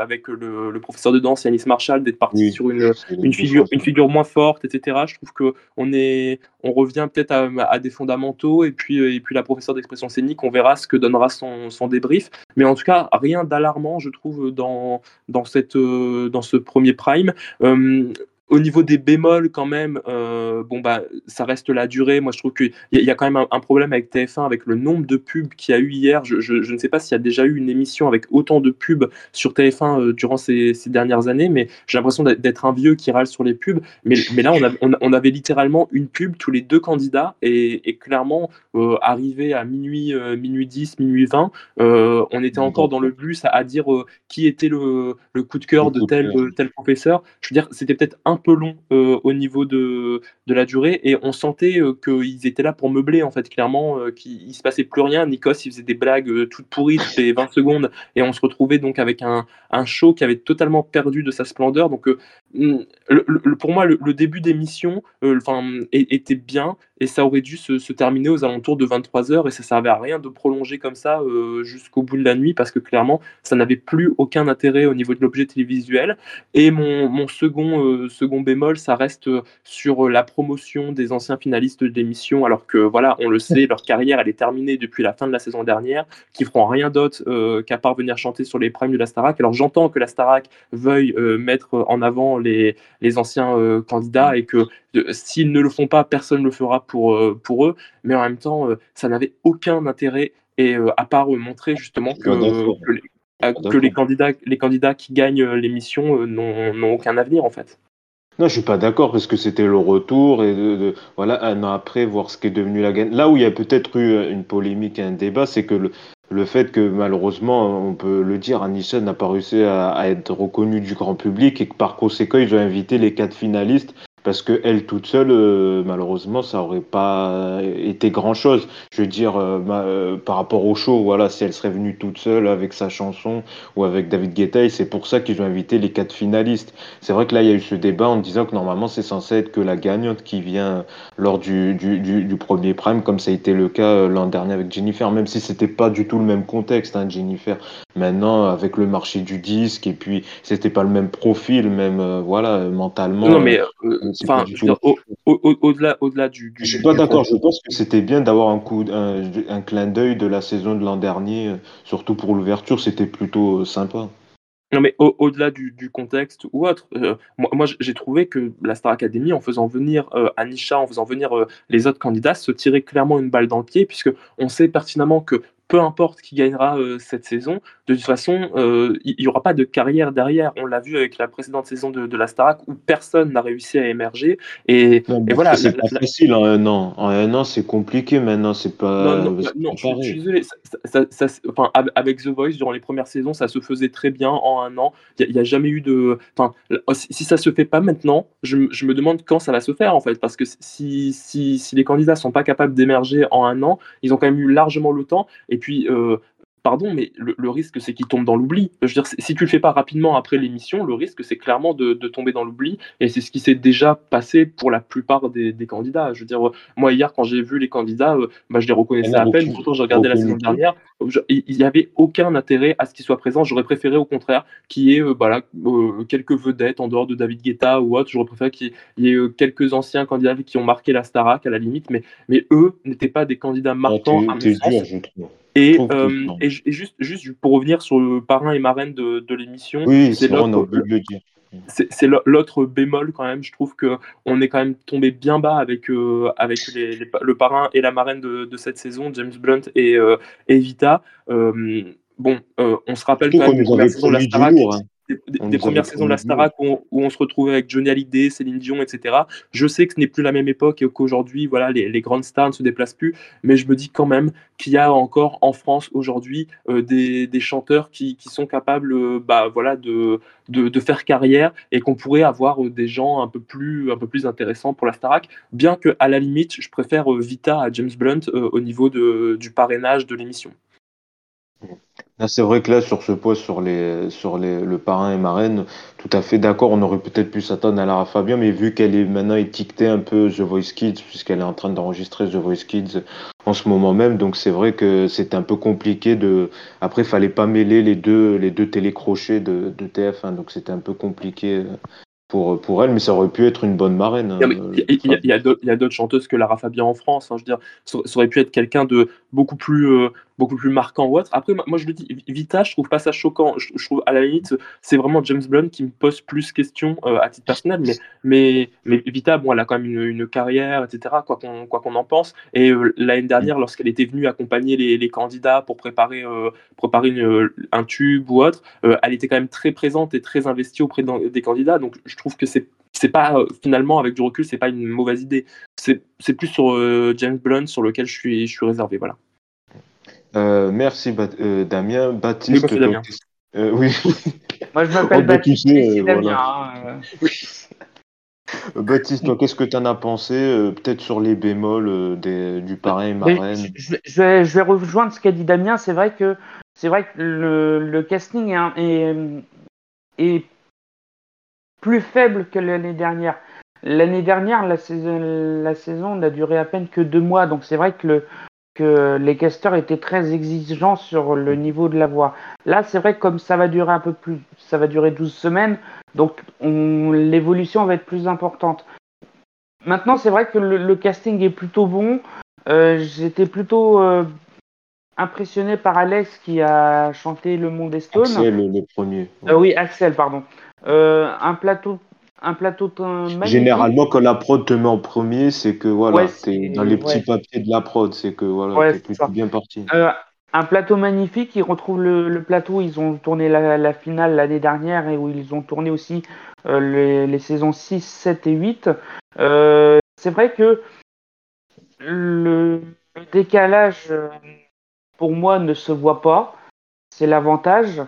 avec le, professeur de danse Yanis Marshall, d'être parti sur une, une, figure, une figure moins forte, etc. Je trouve qu'on on revient peut-être à, à, des fondamentaux et puis, et puis la professeure d'expression scénique, on verra ce que donnera son, débrief. Mais en tout cas, rien d'alarmant, je trouve, dans, euh, dans ce premier prime. Au niveau des bémols, quand même, euh, bon bah, ça reste la durée. Moi, je trouve qu'il y, y, a quand même un, problème avec TF1, avec le nombre de pubs qu'il y a eu hier. Je, je, je ne sais pas s'il y a déjà eu une émission avec autant de pubs sur TF1 euh, durant ces, ces, dernières années, mais j'ai l'impression d'être un vieux qui râle sur les pubs. Mais, mais là, on, a, on, on, avait littéralement une pub tous les deux candidats, et, et clairement, euh, arrivé à minuit, minuit 10, minuit 20, euh, on était encore dans le bus à, à dire qui était le, le, coup de cœur de tel, tel professeur. Je veux dire, c'était peut-être un peu long euh, au niveau de, de, la durée et on sentait euh, qu'ils étaient là pour meubler en fait clairement euh, qu'il se passait plus rien. Nikos il faisait des blagues toutes pourries toutes les 20 secondes et on se retrouvait donc avec un, un show qui avait totalement perdu de sa splendeur. Donc mm, le, pour moi le, début d'émission enfin était bien et ça aurait dû se, terminer aux alentours de 23h et ça servait à rien de prolonger comme ça jusqu'au bout de la nuit parce que clairement ça n'avait plus aucun intérêt au niveau de l'objet télévisuel et mon, second, second bémol, ça reste euh, sur euh, la promotion des anciens finalistes de l'émission, alors que voilà, on le sait, leur carrière elle est terminée depuis la fin de la saison dernière, qui feront rien d'autre euh, qu'à part venir chanter sur les primes de la Starac. Alors j'entends que la Starac veuille mettre en avant les, les anciens candidats et que s'ils ne le font pas, personne ne le fera pour, pour eux, mais en même temps, ça n'avait aucun intérêt et à part montrer justement que, que, les, candidats, les candidats qui gagnent l'émission n'ont aucun avenir en fait. Non, je suis pas d'accord parce que c'était le retour et de, voilà un an après voir ce qui est devenu la gagne. Là où il y a peut-être eu une polémique et un débat, c'est que le, le fait que malheureusement, on peut le dire, Anisha n'a pas réussi à, à, être reconnu du grand public et que par conséquent, ils ont invité les quatre finalistes parce que elle toute seule, euh, malheureusement, ça aurait pas été grand chose. Je veux dire, euh, euh, par rapport au show, voilà, si elle serait venue toute seule avec sa chanson ou avec David Guetta, et c'est pour ça qu'ils ont invité les quatre finalistes. C'est vrai que là, il y a eu ce débat en disant que normalement, c'est censé être que la gagnante qui vient lors du, du, du, premier prime, comme ça a été le cas l'an dernier avec Jennifer, même si c'était pas du tout le même contexte, hein, Jennifer. Maintenant, avec le marché du disque, et puis c'était pas le même profil, même, voilà, mentalement. Mais Enfin, au-delà, au-delà du, Je suis pas d'accord. Je pense que c'était bien d'avoir un coup, un, clin d'œil de la saison de l'an dernier, surtout pour l'ouverture. C'était plutôt euh, sympa. Non, mais au-delà du, contexte ou autre, euh, moi, j'ai trouvé que la Star Academy, en faisant venir euh, Anisha, en faisant venir les autres candidats, se tirait clairement une balle dans le pied, puisque on sait pertinemment que peu importe qui gagnera euh, cette saison, de toute façon, euh, il n'y aura pas de carrière derrière. On l'a vu avec la précédente saison de, de la Starac où personne n'a réussi à émerger. Et, et voilà. C'est pas facile en un an. En un an, c'est compliqué maintenant. C'est pas. Non, non, je, suis désolé. Ça, ça, enfin, avec The Voice, durant les premières saisons, ça se faisait très bien en un an. Il n'y a, jamais eu de. Enfin, si ça se fait pas maintenant, je, je, me demande quand ça va se faire en fait. Parce que si, si, si les candidats sont pas capables d'émerger en un an, ils ont quand même eu largement le temps. Et et puis, euh, pardon, mais le, risque, c'est qu'il tombe dans l'oubli. Je veux dire, si tu le fais pas rapidement après l'émission, le risque, c'est clairement de, tomber dans l'oubli. Et c'est ce qui s'est déjà passé pour la plupart des, candidats. Je veux dire, moi, hier, quand j'ai vu les candidats, euh, bah, je les reconnaissais à peine. Pourtant, j'ai regardé la saison dernière. il n'y avait aucun intérêt à ce qu'ils soient présents. J'aurais préféré, au contraire, qu'il y ait euh, bah, quelques vedettes en dehors de David Guetta ou autre. J'aurais préféré qu'il y ait quelques anciens candidats qui ont marqué la Starac, à la limite. Mais, mais eux n'étaient pas des candidats marquants. Et, euh, et, juste, juste pour revenir sur le parrain et marraine de, de l'émission, oui, c'est l'autre bémol quand même. Je trouve que on est quand même tombé bien bas avec euh, avec les, les, le parrain et la marraine de, de cette saison, James Blunt et, euh, Evita. Euh, bon, on se rappelle quand même la saison de la Starac. Hein. Des, premières saisons de la Starac où, on, se retrouvait avec Johnny Hallyday, Céline Dion, etc. Je sais que ce n'est plus la même époque et qu'aujourd'hui, voilà, les, grandes stars ne se déplacent plus, mais je me dis quand même qu'il y a encore en France aujourd'hui euh, des, chanteurs qui, sont capables euh, bah, voilà, de, de, faire carrière et qu'on pourrait avoir euh, des gens un peu plus, un peu plus intéressants pour la Starac, bien que à la limite, je préfère Vita à James Blunt au niveau de, du parrainage de l'émission. C'est vrai que là, sur ce poids, sur, les, sur les, le parrain et marraine, tout à fait d'accord. On aurait peut-être pu s'attendre à Lara Fabien, mais vu qu'elle est maintenant étiquetée un peu The Voice Kids, puisqu'elle est en train d'enregistrer The Voice Kids en ce moment même, donc c'est vrai que c'était un peu compliqué de. Après, il fallait pas mêler les deux, les deux télécrochets de, de TF1, donc c'était un peu compliqué pour, pour elle, mais ça aurait pu être une bonne marraine. Il y, a, d'autres chanteuses que Lara Fabien en France. Hein, je veux dire, ça, aurait pu être quelqu'un de beaucoup plus, euh, beaucoup plus marquant ou autre. Après, moi, je le dis, Vita, je trouve pas ça choquant. Je, trouve, à la limite, c'est vraiment James Blunt qui me pose plus questions euh, à titre personnel. Mais, mais, mais Vita, bon, elle a quand même une, carrière, etc., quoi qu'on quoi qu'on en pense. Et euh, l'année dernière, lorsqu'elle était venue accompagner les, candidats pour préparer, euh, préparer un tube ou autre, elle était quand même très présente et très investie auprès des candidats. Donc, je trouve que c'est c'est pas finalement avec du recul c'est pas une mauvaise idée c'est plus sur James Blunt sur lequel je suis je suis réservé voilà euh, merci euh, Damien. Baptiste. Oui, Damien. Euh, oui. Moi je m'appelle Baptiste. Damien, hein, Baptiste, qu'est-ce que tu en as pensé Peut-être sur les bémols des, du parrain et marraine? je, vais, je, vais, rejoindre ce qu'a dit Damien. C'est vrai que, c'est vrai que le, le casting est, est, plus faible que l'année dernière. L'année dernière, la saison, la saison n'a duré à peine que deux mois. Donc c'est vrai que le, les casteurs étaient très exigeants sur le niveau de la voix. Là, c'est vrai que comme ça va durer un peu plus, ça va durer 12 semaines, donc l'évolution va être plus importante. Maintenant, c'est vrai que le, casting est plutôt bon. Euh, j'étais plutôt euh, impressionné par Alex qui a chanté Le Monde est Stone. Axel, le, premier. Euh, oui, Axel, pardon. un plateau un plateau magnifique. Généralement, quand la prod te met en premier, c'est que voilà, t'es dans les petits papiers de la prod, c'est que voilà, t'es plutôt bien parti. Euh, un plateau magnifique, ils retrouvent le, plateau où ils ont tourné la, finale l'année dernière et où ils ont tourné aussi euh, les, saisons 6, 7 et 8. Euh, c'est vrai que le décalage, pour moi, ne se voit pas. C'est l'avantage.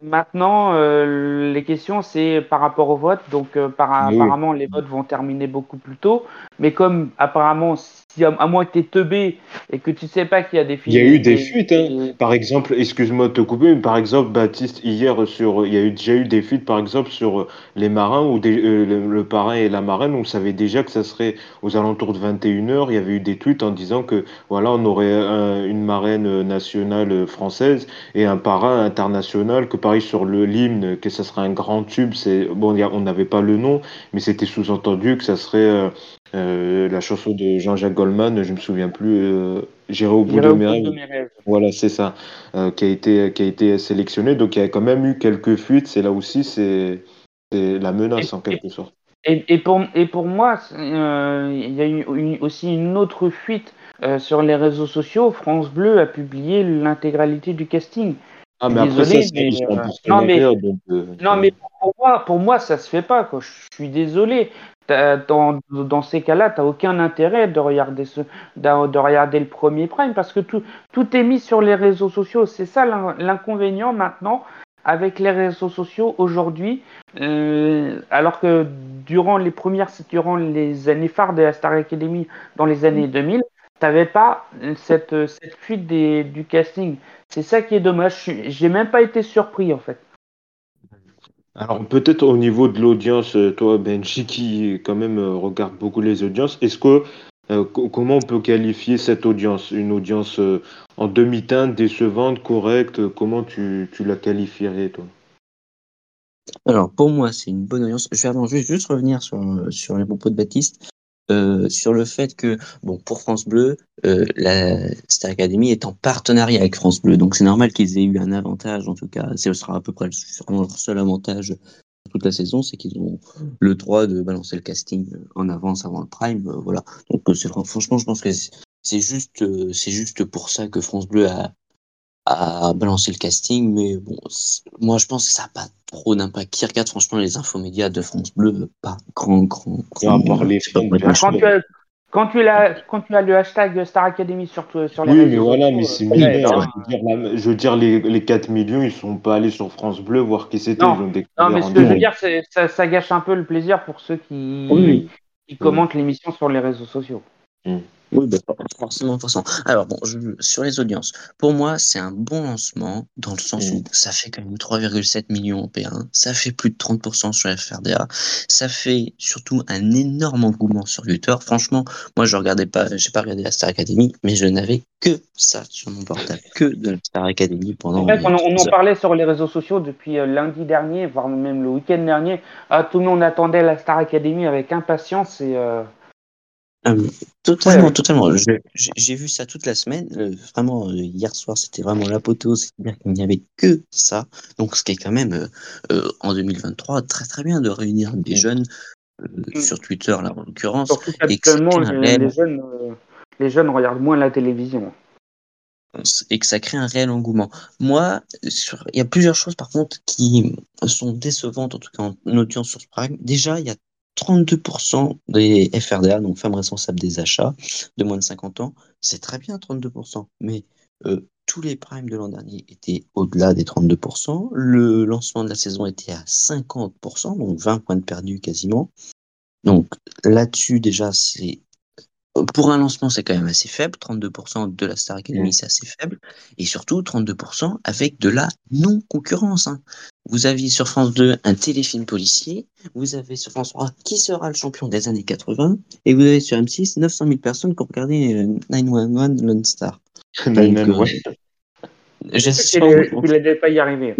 Maintenant, euh, les questions, c'est par rapport au vote. Donc, euh, apparemment, les votes vont terminer beaucoup plus tôt. Mais comme apparemment, si à, moins que tu es teubé et que tu sais pas qu'il y a des fuites. Il y a eu des fuites. Hein. Par exemple, excuse-moi de te couper, mais par exemple, Baptiste, hier, sur, il y a eu, déjà eu des fuites, par exemple, sur les marins, ou euh, le, parrain et la marraine. On savait déjà que ça serait aux alentours de 21h. Il y avait eu des tweets en disant que voilà, on aurait une marraine nationale française et un parrain international que sur le l'hymne que ça serait un grand tube. C'est bon, on n'avait pas le nom, mais c'était sous-entendu que ça serait euh, euh, la chanson de Jean-Jacques Goldman. Je me souviens plus. Euh, J'irai au bout, de, mes rêves. Voilà, c'est ça, qui a été qui a été sélectionné. Donc il y a quand même eu quelques fuites. C'est là aussi, c'est la menace en quelque sorte. Et, et, pour, et pour moi, il y a eu aussi une autre fuite sur les réseaux sociaux. France Bleu a publié l'intégralité du casting. Ah, mais désolé, mais, euh, non, mais, euh, non, mais pour moi, pour moi, ça se fait pas. Quoi. Je suis désolé. Dans, dans, ces cas-là, tu n'as aucun intérêt de regarder, ce, de, regarder le premier prime parce que tout, tout est mis sur les réseaux sociaux. C'est ça l'inconvénient maintenant avec les réseaux sociaux aujourd'hui. Euh, alors que durant les premières, durant les années phares de la Star Academy dans les années 2000, t'avais pas cette, cette fuite des, du casting. C'est ça qui est dommage. J'ai même pas été surpris en fait. Alors peut-être au niveau de l'audience, toi Benji qui quand même euh, regarde beaucoup les audiences, est-ce que euh, comment on peut qualifier cette audience? Une audience euh, en demi-teinte, décevante, correcte? Comment tu, tu la qualifierais toi? Alors pour moi c'est une bonne audience. Je vais juste revenir sur, sur les propos de Baptiste. Euh, sur le fait que, bon, pour France Bleu, euh, la Star Academy est en partenariat avec France Bleu, donc c'est normal qu'ils aient eu un avantage, en tout cas, ce sera à peu près leur seul avantage toute la saison, c'est qu'ils ont le droit de balancer le casting en avance avant le prime, euh, voilà. Donc franchement, je pense que c'est juste, c'est juste pour ça que France Bleu a, à balancer le casting, mais bon, moi je pense que ça n'a pas trop d'impact. Qui regarde franchement les infomédias de France Bleu, pas grand, grand, grand. Quand, tu as, quand, tu as, quand tu as le hashtag Star Academy sur, sur les oui, mais voilà, mais c'est mineur. Je veux dire, les, les 4 millions, ils sont pas allés sur France Bleu voir qui c'était. Non. non, mais ce que je veux dire, ça, ça, gâche un peu le plaisir pour ceux qui, qui commentent l'émission sur les réseaux sociaux. Mmh. Oui, bah, forcément, forcément. Alors, bon, je, sur les audiences, pour moi, c'est un bon lancement dans le sens où ça fait quand même 3,7 millions en P1, ça fait plus de 30% sur FRDA, ça fait surtout un énorme engouement sur Twitter. Franchement, moi, je regardais pas, j'ai pas regardé la Star Academy, mais je n'avais que ça sur mon portable, que de la Star Academy pendant. En fait, on, on, en parlait sur les réseaux sociaux depuis euh, lundi dernier, voire même le week-end dernier. Ah, tout le monde attendait la Star Academy avec impatience et. Euh... Ah, totalement, totalement. J'ai vu ça toute la semaine. Euh, vraiment, euh, hier soir, c'était vraiment l'apothéose. C'est-à-dire qu'il n'y avait que ça. Donc, ce qui est quand même, euh, en 2023, très très bien de réunir des jeunes mm. sur Twitter, là, en l'occurrence. Surtout qu'actuellement, les, les, jeunes, les jeunes regardent moins la télévision. Et que ça crée un réel engouement. Moi, sur... il y a plusieurs choses, par contre, qui sont décevantes, en tout cas en audience sur Prime. Déjà, il y a 32% des FRDA, donc femmes responsables des achats, de moins de 50 ans, c'est très bien 32%, mais euh, tous les primes de l'an dernier étaient au-delà des 32%. Le lancement de la saison était à 50%, donc 20 points de perdu quasiment. Donc là-dessus, déjà, c'est pour un lancement, c'est quand même assez faible. 32% de la Star Academy, c'est assez faible. Et surtout, 32% avec de la non-concurrence. Hein. Vous aviez sur France 2 un téléfilm policier. Vous avez sur France 3 qui sera le champion des années 80. Et vous avez sur M6 900 000 personnes qui ont regardé 911 Lone Star. 911. J'espère qu'il n'allait pas y arriver.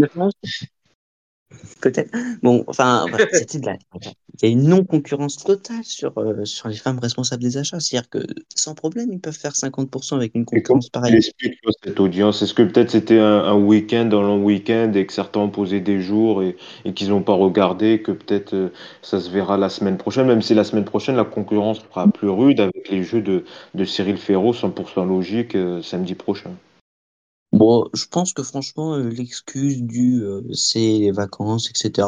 Peut-être. Bon, enfin, c'était de la... Il y a une non-concurrence totale sur, euh, sur les femmes responsables des achats. C'est-à-dire que sans problème, ils peuvent faire 50% avec une concurrence pareille. explique cette audience? Est-ce que peut-être c'était un, week-end, un long week-end, et que certains ont posé des jours et, et qu'ils n'ont pas regardé, que peut-être euh, ça se verra la semaine prochaine, même si la semaine prochaine, la concurrence sera plus rude avec les jeux de, de Cyril Ferraud, 100% logique, euh, samedi prochain? Bon, je pense que franchement, euh, l'excuse du euh, c'est les vacances, etc.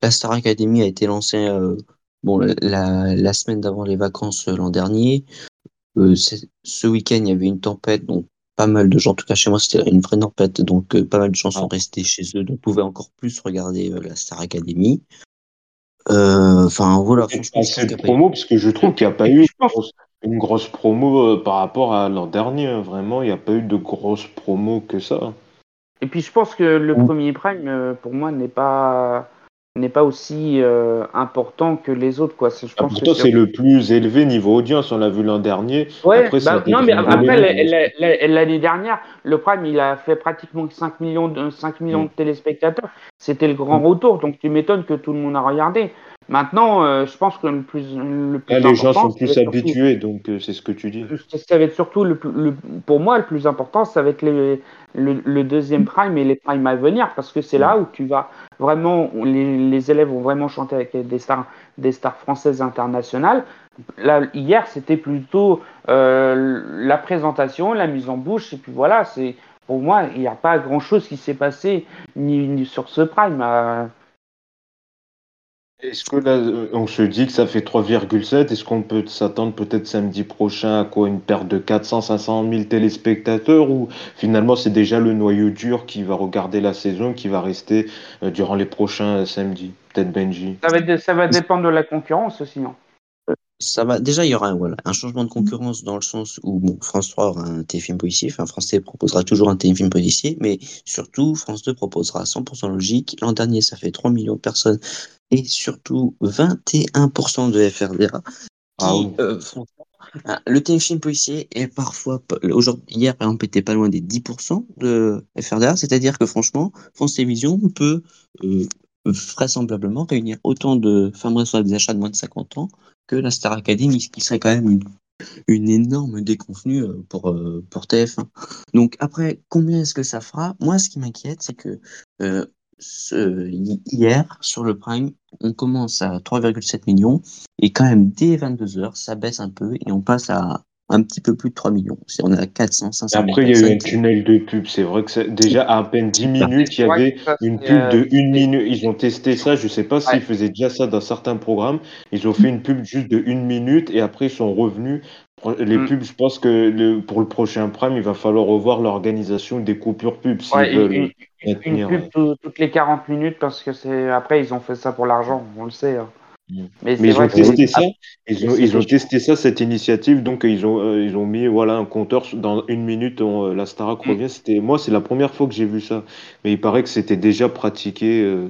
La Star Academy a été lancée euh, bon, la, la semaine d'avant les vacances l'an dernier. ce week-end, il y avait une tempête, donc pas mal de gens, en tout cas chez moi, c'était une vraie tempête, donc pas mal de gens sont restés chez eux, donc pouvaient encore plus regarder la Star Academy. Enfin, voilà, franchement. C'est promo, parce que je trouve qu'il n'y a pas eu une grosse promo euh, par rapport à l'an dernier. Hein. Vraiment, il n'y a pas eu de grosse promo que ça. Et puis je pense que le premier Prime, euh, pour moi, n'est pas n'est pas aussi euh, important que les autres quoi. Je ah, pourtant c'est le plus élevé niveau audience, on l'a vu l'an dernier. Ouais, bah, non mais après l'année dernière, le Prime il a fait pratiquement 5 millions de 5 millions mm. de téléspectateurs. C'était le grand retour, donc tu m'étonnes que tout le monde a regardé. Maintenant, euh, je pense que le plus, le plus les gens sont plus habitués, donc euh, c'est ce que tu dis. Ça va être surtout, le, pour moi, le plus important, ça va être les, le, deuxième prime et les primes à venir, parce que c'est là où tu vas vraiment, les, les, élèves vont vraiment chanter avec des stars, des stars françaises internationales. Là, hier, c'était plutôt euh, la présentation, la mise en bouche, et puis voilà, c'est pour moi, il n'y a pas grand-chose qui s'est passé ni, ni, sur ce prime. Est-ce que là, on se dit que ça fait 3,7 Est-ce qu'on peut s'attendre peut-être samedi prochain à quoi Une perte de 400, 500 000 téléspectateurs? Ou finalement c'est déjà le noyau dur qui va regarder la saison, qui va rester euh, durant les prochains samedis? Peut-être Benji. Ça va, ça va dépendre de la concurrence aussi, non ça va. Déjà, il y aura voilà, un changement de concurrence dans le sens où bon, France 3 aura un téléfilm policier, enfin France 2 proposera toujours un téléfilm policier, mais surtout France 2 proposera 100% logique. L'an dernier, ça fait 3 millions de personnes et surtout 21% de FRDA. Ah euh, ah, le téléfilm policier est parfois, hier par exemple, était pas loin des 10% de FRDA, c'est-à-dire que franchement, France Télévisions peut euh, vraisemblablement réunir autant de femmes responsables des achats de moins de 50 ans que la Star Academy, ce qui serait quand même une, énorme déconvenue euh, pour, euh, pour TF1. Donc après, combien est-ce que ça fera? Moi, ce qui m'inquiète, c'est que euh, hier, sur le Prime, on commence à 3,7 millions, et quand même, dès 22h, ça baisse un peu, et on passe à un petit peu plus de 3 millions. Si on est à 400, 500 Après, il y a eu un tunnel de pub. C'est vrai que déjà à peine 10 minutes, il y avait une pub de 1 minute. Ils ont testé ça. Je ne sais pas s'ils faisaient déjà ça dans certains programmes. Ils ont fait une pub juste de 1 minute et après, ils sont revenus. Les mm. pubs, je pense que pour le prochain prime, il va falloir revoir l'organisation des coupures pubs. une, pub toutes les 40 minutes parce que c'est après, ils ont fait ça pour l'argent, on le sait. Hein. Mais, ils ont testé ça. Ils ont, testé ça, cette initiative. Donc ils ont, euh, ils ont mis voilà un compteur dans une minute. Euh, la Starac mm. revient. C'était moi, c'est la première fois que j'ai vu ça. Mais il paraît que c'était déjà pratiqué. Euh.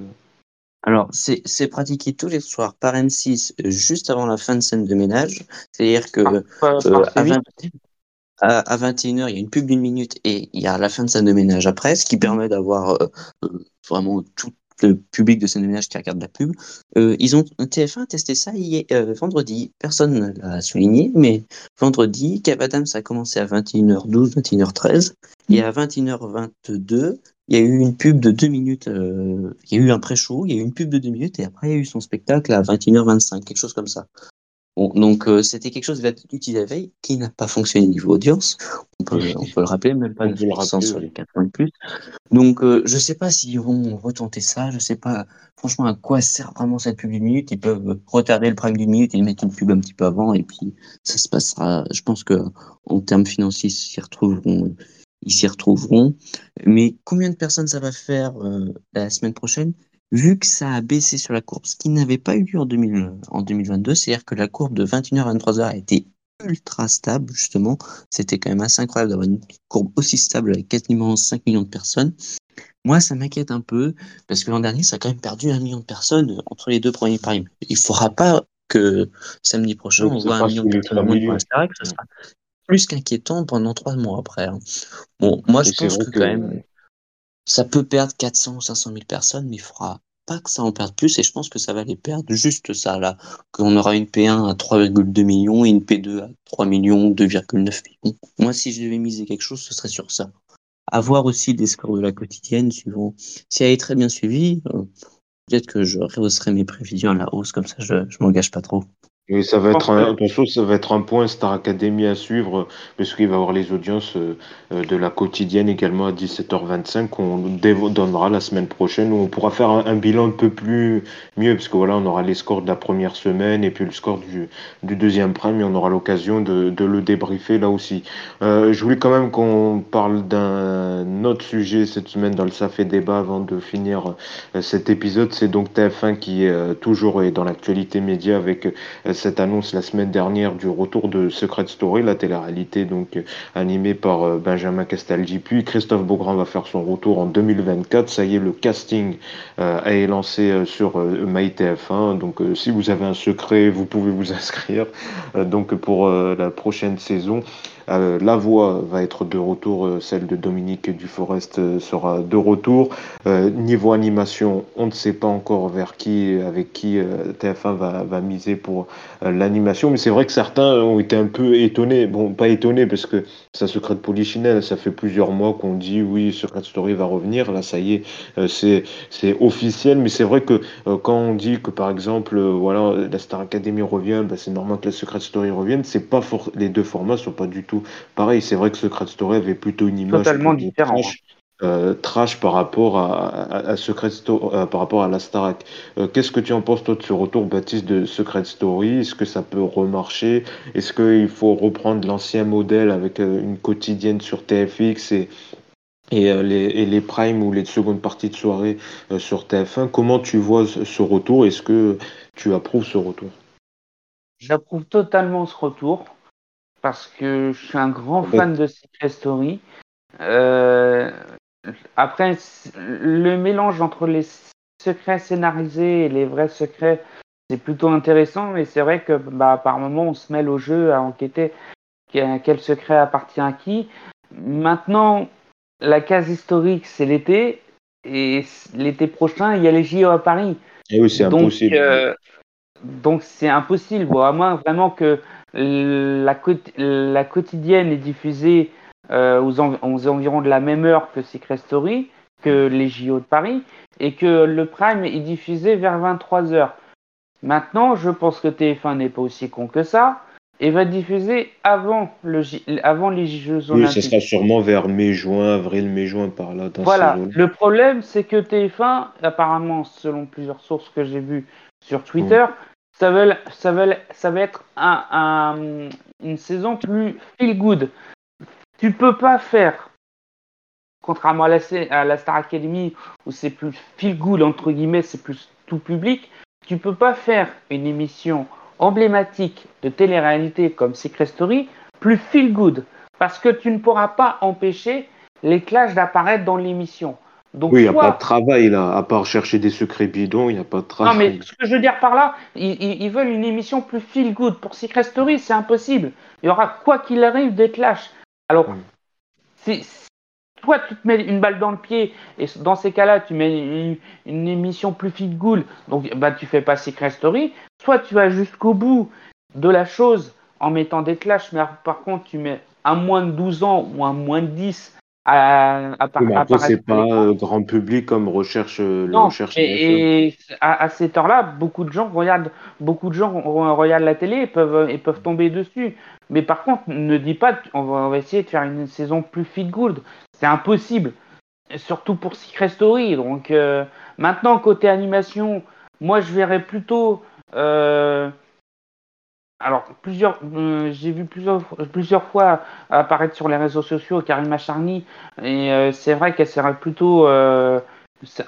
Alors c'est pratiqué tous les soirs par M6 juste avant la fin de scène de ménage. C'est-à-dire que à, 21h, il y a une pub d'une minute et il y a la fin de scène de ménage après, ce qui permet d'avoir vraiment tout, le public de scène de ménage qui regarde la pub. Euh, ils ont TF1 testé ça hier, euh, vendredi. Personne ne l'a souligné, mais vendredi, Kev Adams a commencé à 21h12, 21h13. Et à 21h22, il y a eu une pub de 2 minutes. Euh, il y a eu un pré-show, il y a eu une pub de 2 minutes, et après, il y a eu son spectacle à 21h25, quelque chose comme ça. Bon, donc euh, c'était quelque chose d'utile la veille qui n'a pas fonctionné niveau audience. On peut, on peut le rappeler, même pas de sur les 4 points de plus. Donc euh, je sais pas s'ils vont retenter ça. Je sais pas franchement à quoi sert vraiment cette pub d'une minute? Ils peuvent retarder le prime d'une minute et mettre une pub un petit peu avant et puis ça se passera. Je pense que en termes financiers, ils s'y retrouveront. Ils s'y retrouveront. Mais combien de personnes ça va faire euh, la semaine prochaine? Vu que ça a baissé sur la courbe, ce qui n'avait pas eu lieu en, 2022, c'est-à-dire que la courbe de 21h à 23h a été ultra stable, justement. C'était quand même assez incroyable d'avoir une courbe aussi stable avec quasiment 5 millions de personnes. Moi, ça m'inquiète un peu, parce que l'an dernier, ça a quand même perdu un million de personnes entre les deux premiers primes. Il ne faudra pas que samedi prochain, on voit un million de personnes moins pour ça sera plus qu'inquiétant pendant trois mois après. Hein. Bon, moi, je pense que, quand même, ça peut perdre 400 ou 500 000 personnes, mais il faudra pas que ça en perde plus, et je pense que ça va les perdre juste ça, là. Qu'on aura une P1 à 3,2 millions et une P2 à 3 millions, 2,9 millions. Moi, si je devais miser quelque chose, ce serait sur ça. Avoir aussi des scores de la quotidienne, suivant. Si elle est très bien suivie, euh, peut-être que je rehausserai mes prévisions à la hausse, comme ça je, je m'engage pas trop. Et ça va être un, ça va être un point Star Academy à suivre, parce qu'il va y avoir les audiences euh, euh, de la quotidienne également à 17h25 qu'on donnera la semaine prochaine, où on pourra faire un, bilan un peu plus mieux, parce que voilà, on aura les scores de la première semaine et puis le score du, du deuxième prime, et on aura l'occasion de, de, le débriefer là aussi. Euh, je voulais quand même qu'on parle d'un autre sujet cette semaine dans le Ça fait débat avant de finir cet épisode. C'est donc TF1 qui est toujours est dans l'actualité média avec cette annonce la semaine dernière du retour de Secret Story, la télé-réalité donc euh, animée par euh, Benjamin Castaldi. Puis Christophe Beaugrand va faire son retour en 2024. Ça y est, le casting euh, est lancé sur MyTF1. Donc si vous avez un secret, vous pouvez vous inscrire donc pour la prochaine saison. Euh, la voix va être de retour, euh, celle de Dominique Duforest euh, sera de retour. niveau animation, on ne sait pas encore vers qui, avec qui TF1 va, miser pour l'animation, mais c'est vrai que certains ont été un peu étonnés. Bon, pas étonnés parce que ça Secret Polichinelle, ça fait plusieurs mois qu'on dit oui, Secret Story va revenir. Là, ça y est, c'est officiel, mais c'est vrai que quand on dit que par exemple, voilà, la Star Academy revient, ben, c'est normal que la Secret Story revienne. Les deux formats sont pas du tout Pareil, c'est vrai que Secret Story avait plutôt une image totalement différente. Euh, trash, par rapport à, Secret Story, euh, par rapport à la Starac. Euh, qu'est-ce que tu en penses toi de ce retour, Baptiste, de Secret Story? Est-ce que ça peut remarcher? Est-ce qu'il faut reprendre l'ancien modèle avec une quotidienne sur TFX et, et, les, et les primes ou les secondes parties de soirée sur TF1 Comment tu vois ce retour? Est-ce que tu approuves ce retour? J'approuve totalement ce retour parce que je suis un grand fan de Secret Story. Euh, après, le mélange entre les secrets scénarisés et les vrais secrets, c'est plutôt intéressant, mais c'est vrai que bah, par moment, on se mêle au jeu à enquêter quel secret appartient à qui. Maintenant, la case historique, c'est l'été, et l'été prochain, il y a les JO à Paris. Et oui, c'est impossible. Euh, donc, c'est impossible, bon, à moins vraiment que la, la quotidienne est diffusée euh, aux, environs de la même heure que Secret Story, que les JO de Paris, et que le Prime est diffusé vers 23h. Maintenant, je pense que TF1 n'est pas aussi con que ça, et va diffuser avant, le, avant les Jeux Oui, Olympiques. ce sera sûrement vers mai-juin, avril, mai-juin, par là, dans Voilà, le problème c'est que TF1, apparemment, selon plusieurs sources que j'ai vues sur Twitter, ça, va, être un, un- une saison plus feel good. Tu peux pas faire, contrairement à la, à la Star Academy où c'est plus feel good, entre guillemets, c'est plus tout public, tu peux pas faire une émission emblématique de télé-réalité comme Secret Story plus feel good parce que tu ne pourras pas empêcher les clashs d'apparaître dans l'émission. Donc, Oui, il n'y a soit- pas de travail là, à part chercher des secrets bidons, il n'y a pas de non, travail. mais ce que je veux dire par là, ils, veulent une émission plus feel good. Pour Secret Story, c'est impossible. Il y aura, quoi qu'il arrive, des clashs. Alors, Oui. c'est- toi, tu te mets une balle dans le pied, et dans ces cas-là, tu mets une, une émission plus feel good, donc bah, tu fais pas Secret Story. Soit tu vas jusqu'au bout de la chose en mettant des clashs, mais par contre, tu mets un moins de 12 ans ou un moins de 10 à, à, Oui, mais après, apparaître c'est pas euh, grand public comme recherche, euh, Non, recherche TF1. et, et à, à cette heure-là, beaucoup de gens regardent, beaucoup de gens re- regardent la télé et peuvent, et peuvent tomber dessus. Mais par contre, ne dis pas, on va, on va essayer de faire une saison plus feel good. C'est impossible, surtout pour Secret Story. Donc euh, maintenant, côté animation, moi je verrais plutôt. euh, alors, plusieurs, euh, j'ai vu plusieurs, plusieurs fois apparaître sur les réseaux sociaux Karima Charny, et euh, c'est vrai qu'elle serait plutôt, euh,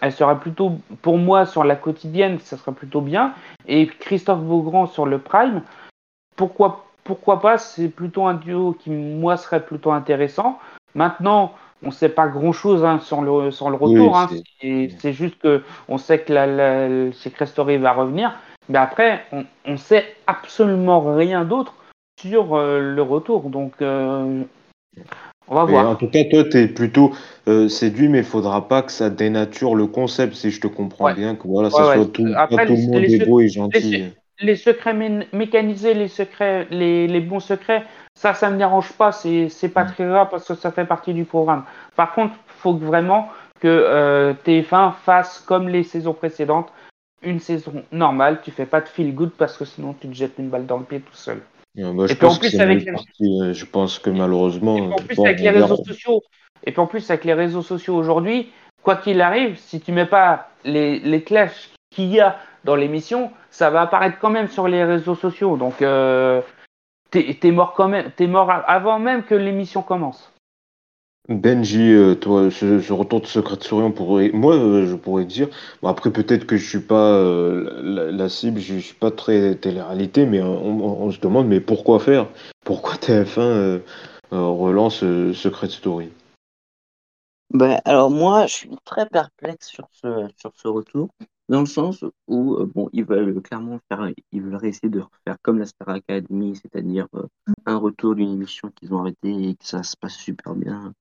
elle serait plutôt, pour moi, sur la quotidienne, ça serait plutôt bien. Et Christophe Beaugrand sur le Prime, pourquoi, pourquoi pas C'est plutôt un duo qui, moi, serait plutôt intéressant. Maintenant, on ne sait pas grand-chose hein, sur, le, sur le retour. Oui, hein. c'est- juste que on sait que la, la, la- Secret Story va revenir. Mais après, on, on sait absolument rien d'autre sur euh, le retour. Donc, euh, on va Mais voir. en tout cas, toi, tu es plutôt euh, séduit, mais il faudra pas que ça dénature le concept, si je te comprends Ouais. bien, que voilà, ça Ouais, soit tout, Après, pas tout les- le monde est beau et gentil. Les secrets mé- mécanisés, les secrets, les, les bons secrets, ça, ça me dérange pas. C'est pas Mm. très grave parce que ça fait partie du programme. Par contre, faut que vraiment que euh, TF1 fasse comme les saisons précédentes, une saison normale. Tu fais pas de feel good parce que sinon tu te jettes une balle dans le pied tout seul. Et puis en pense que plus, avec les- euh, Je pense que malheureusement, Et puis en plus avec les réseaux sociaux, et puis en plus avec les réseaux sociaux aujourd'hui, quoi qu'il arrive, si tu mets pas les, les clashs qu'il y a dans l'émission, ça va apparaître quand même sur les réseaux sociaux. Donc euh, t'es es mort quand même, t'es mort avant même que l'émission commence. Benji, euh, toi, ce, ce retour de Secret Story, on pourrait, moi, euh, je pourrais dire, bon, après peut-être que je suis pas euh, la, cible, je, je suis pas très télé-réalité, mais on, on- se demande, mais pourquoi faire? Pourquoi TF1 euh, euh, relance euh, Secret Story? Ben, alors moi, je suis très perplexe sur ce, sur ce retour, dans le sens où, euh, bon, ils veulent clairement faire, ils veulent essayer de refaire comme la Star Academy, c'est-à-dire euh, un retour d'une émission qu'ils ont arrêtée et que ça se passe super bien.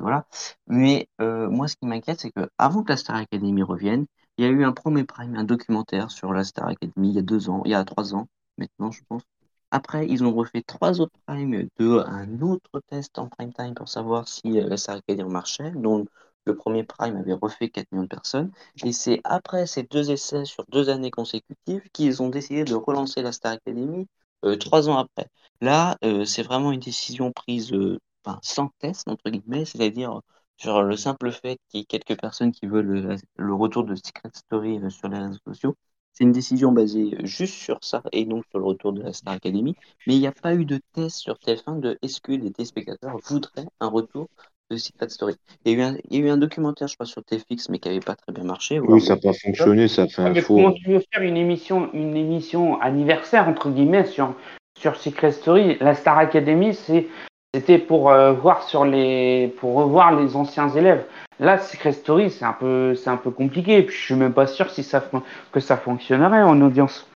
Voilà. Mais euh, moi, ce qui m'inquiète, c'est que avant que la Star Academy revienne, il y a eu un premier prime, un documentaire sur la Star Academy il y a deux ans, il y a trois ans maintenant, je pense. Après, ils ont refait trois autres primes de un autre test en prime time pour savoir si euh, la Star Academy marchait, dont le premier prime avait refait 4 millions de personnes. Et c'est après ces deux essais sur deux années consécutives qu'ils ont décidé de relancer la Star Academy euh, trois ans après. Là, c'est vraiment une décision prise enfin, sans test, entre guillemets, c'est-à-dire sur le simple fait qu'il y ait quelques personnes qui veulent le, le retour de Secret Story euh, sur les réseaux sociaux. C'est une décision basée juste sur ça et non sur le retour de la Star Academy. Mais il n'y a pas eu de test sur TF1 de est-ce que les téléspectateurs voudraient un retour de Secret Story. Il y a eu un, il y a eu un documentaire, je crois, sur TFX, mais qui n'avait pas très bien marché. Oui, ça n'a pas fonctionné, ça fait un mais faux. comment tu veux faire une émission, une émission anniversaire entre guillemets sur sur Secret Story? La Star Academy, c'est c'était pour euh, voir sur les pour revoir les anciens élèves. Là, Secret Story, c'est un peu c'est un peu compliqué. Puis je suis même pas sûr si ça que ça fonctionnerait en audience.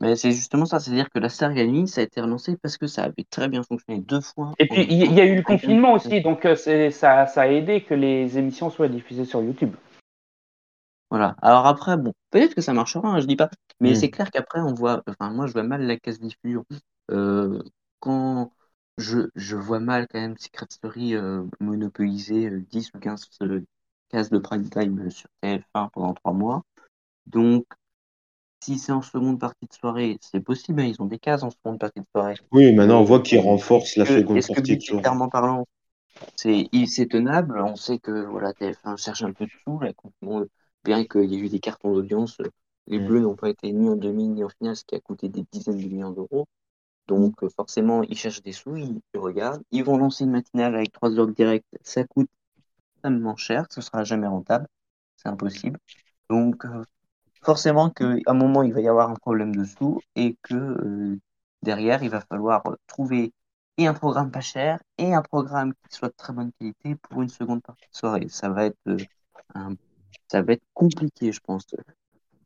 Mais c'est justement ça, c'est-à-dire que la Star Academy, ça a été relancé parce que ça avait très bien fonctionné deux fois. Et puis il y, a eu le confinement aussi, donc euh, c'est ça ça a aidé que les émissions soient diffusées sur YouTube. Voilà. Alors après, bon, peut-être que ça marchera, hein, je dis pas. Mais Mm. c'est clair qu'après, on voit, enfin, moi, je vois mal la case diffusion. Euh, quand je, je vois mal quand même Secret Story euh, monopoliser euh, 10 ou 15 euh, cases de prime time sur TF1 pendant trois mois. Donc, si c'est en seconde partie de soirée, c'est possible, hein, ils ont des cases en seconde partie de soirée. Oui, maintenant on voit qu'ils renforcent la que- seconde est-ce que partie de soirée. budgétairement parlant, c'est c'est tenable On sait que voilà, TF1 cherche un peu de sous, là, bien qu'il y ait eu des cartons d'audience, les Mm. Bleus n'ont pas été ni en demi ni en finale, ce qui a coûté des dizaines de millions d'euros. Donc euh, forcément, ils cherchent des sous, ils, ils regardent. Ils vont lancer une matinale avec trois heures de direct, ça coûte extrêmement cher, ce sera jamais rentable, c'est impossible. Donc euh, forcément qu'à un moment, il va y avoir un problème de sous et que euh, derrière, il va falloir trouver et un programme pas cher et un programme qui soit de très bonne qualité pour une seconde partie de soirée. Ça va être, euh, un- ça va être compliqué, je pense.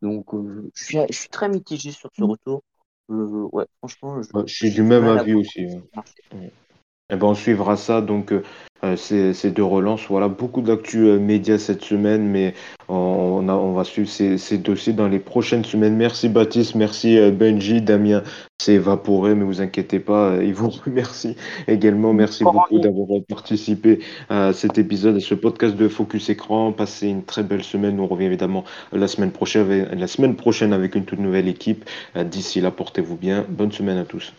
Donc, euh, je suis, je suis très mitigé sur ce retour. Euh, ouais, franchement, je, Ouais, je suis du même avis aussi. ouais. Eh ben, on suivra ça, donc euh, euh, ces, ces deux relances. Voilà, beaucoup d'actu euh, médias cette semaine, mais on, on a- on va suivre ces, ces dossiers dans les prochaines semaines. Merci Baptiste, merci Benji, Damien s'est évaporé, mais vous inquiétez pas, il vous remercie également. Merci beaucoup d'avoir participé à cet épisode, à ce podcast de Focus Écran. Passez une très belle semaine. On revient évidemment la semaine prochaine avec, la semaine prochaine avec une toute nouvelle équipe. D'ici là, portez-vous bien. Bonne semaine à tous.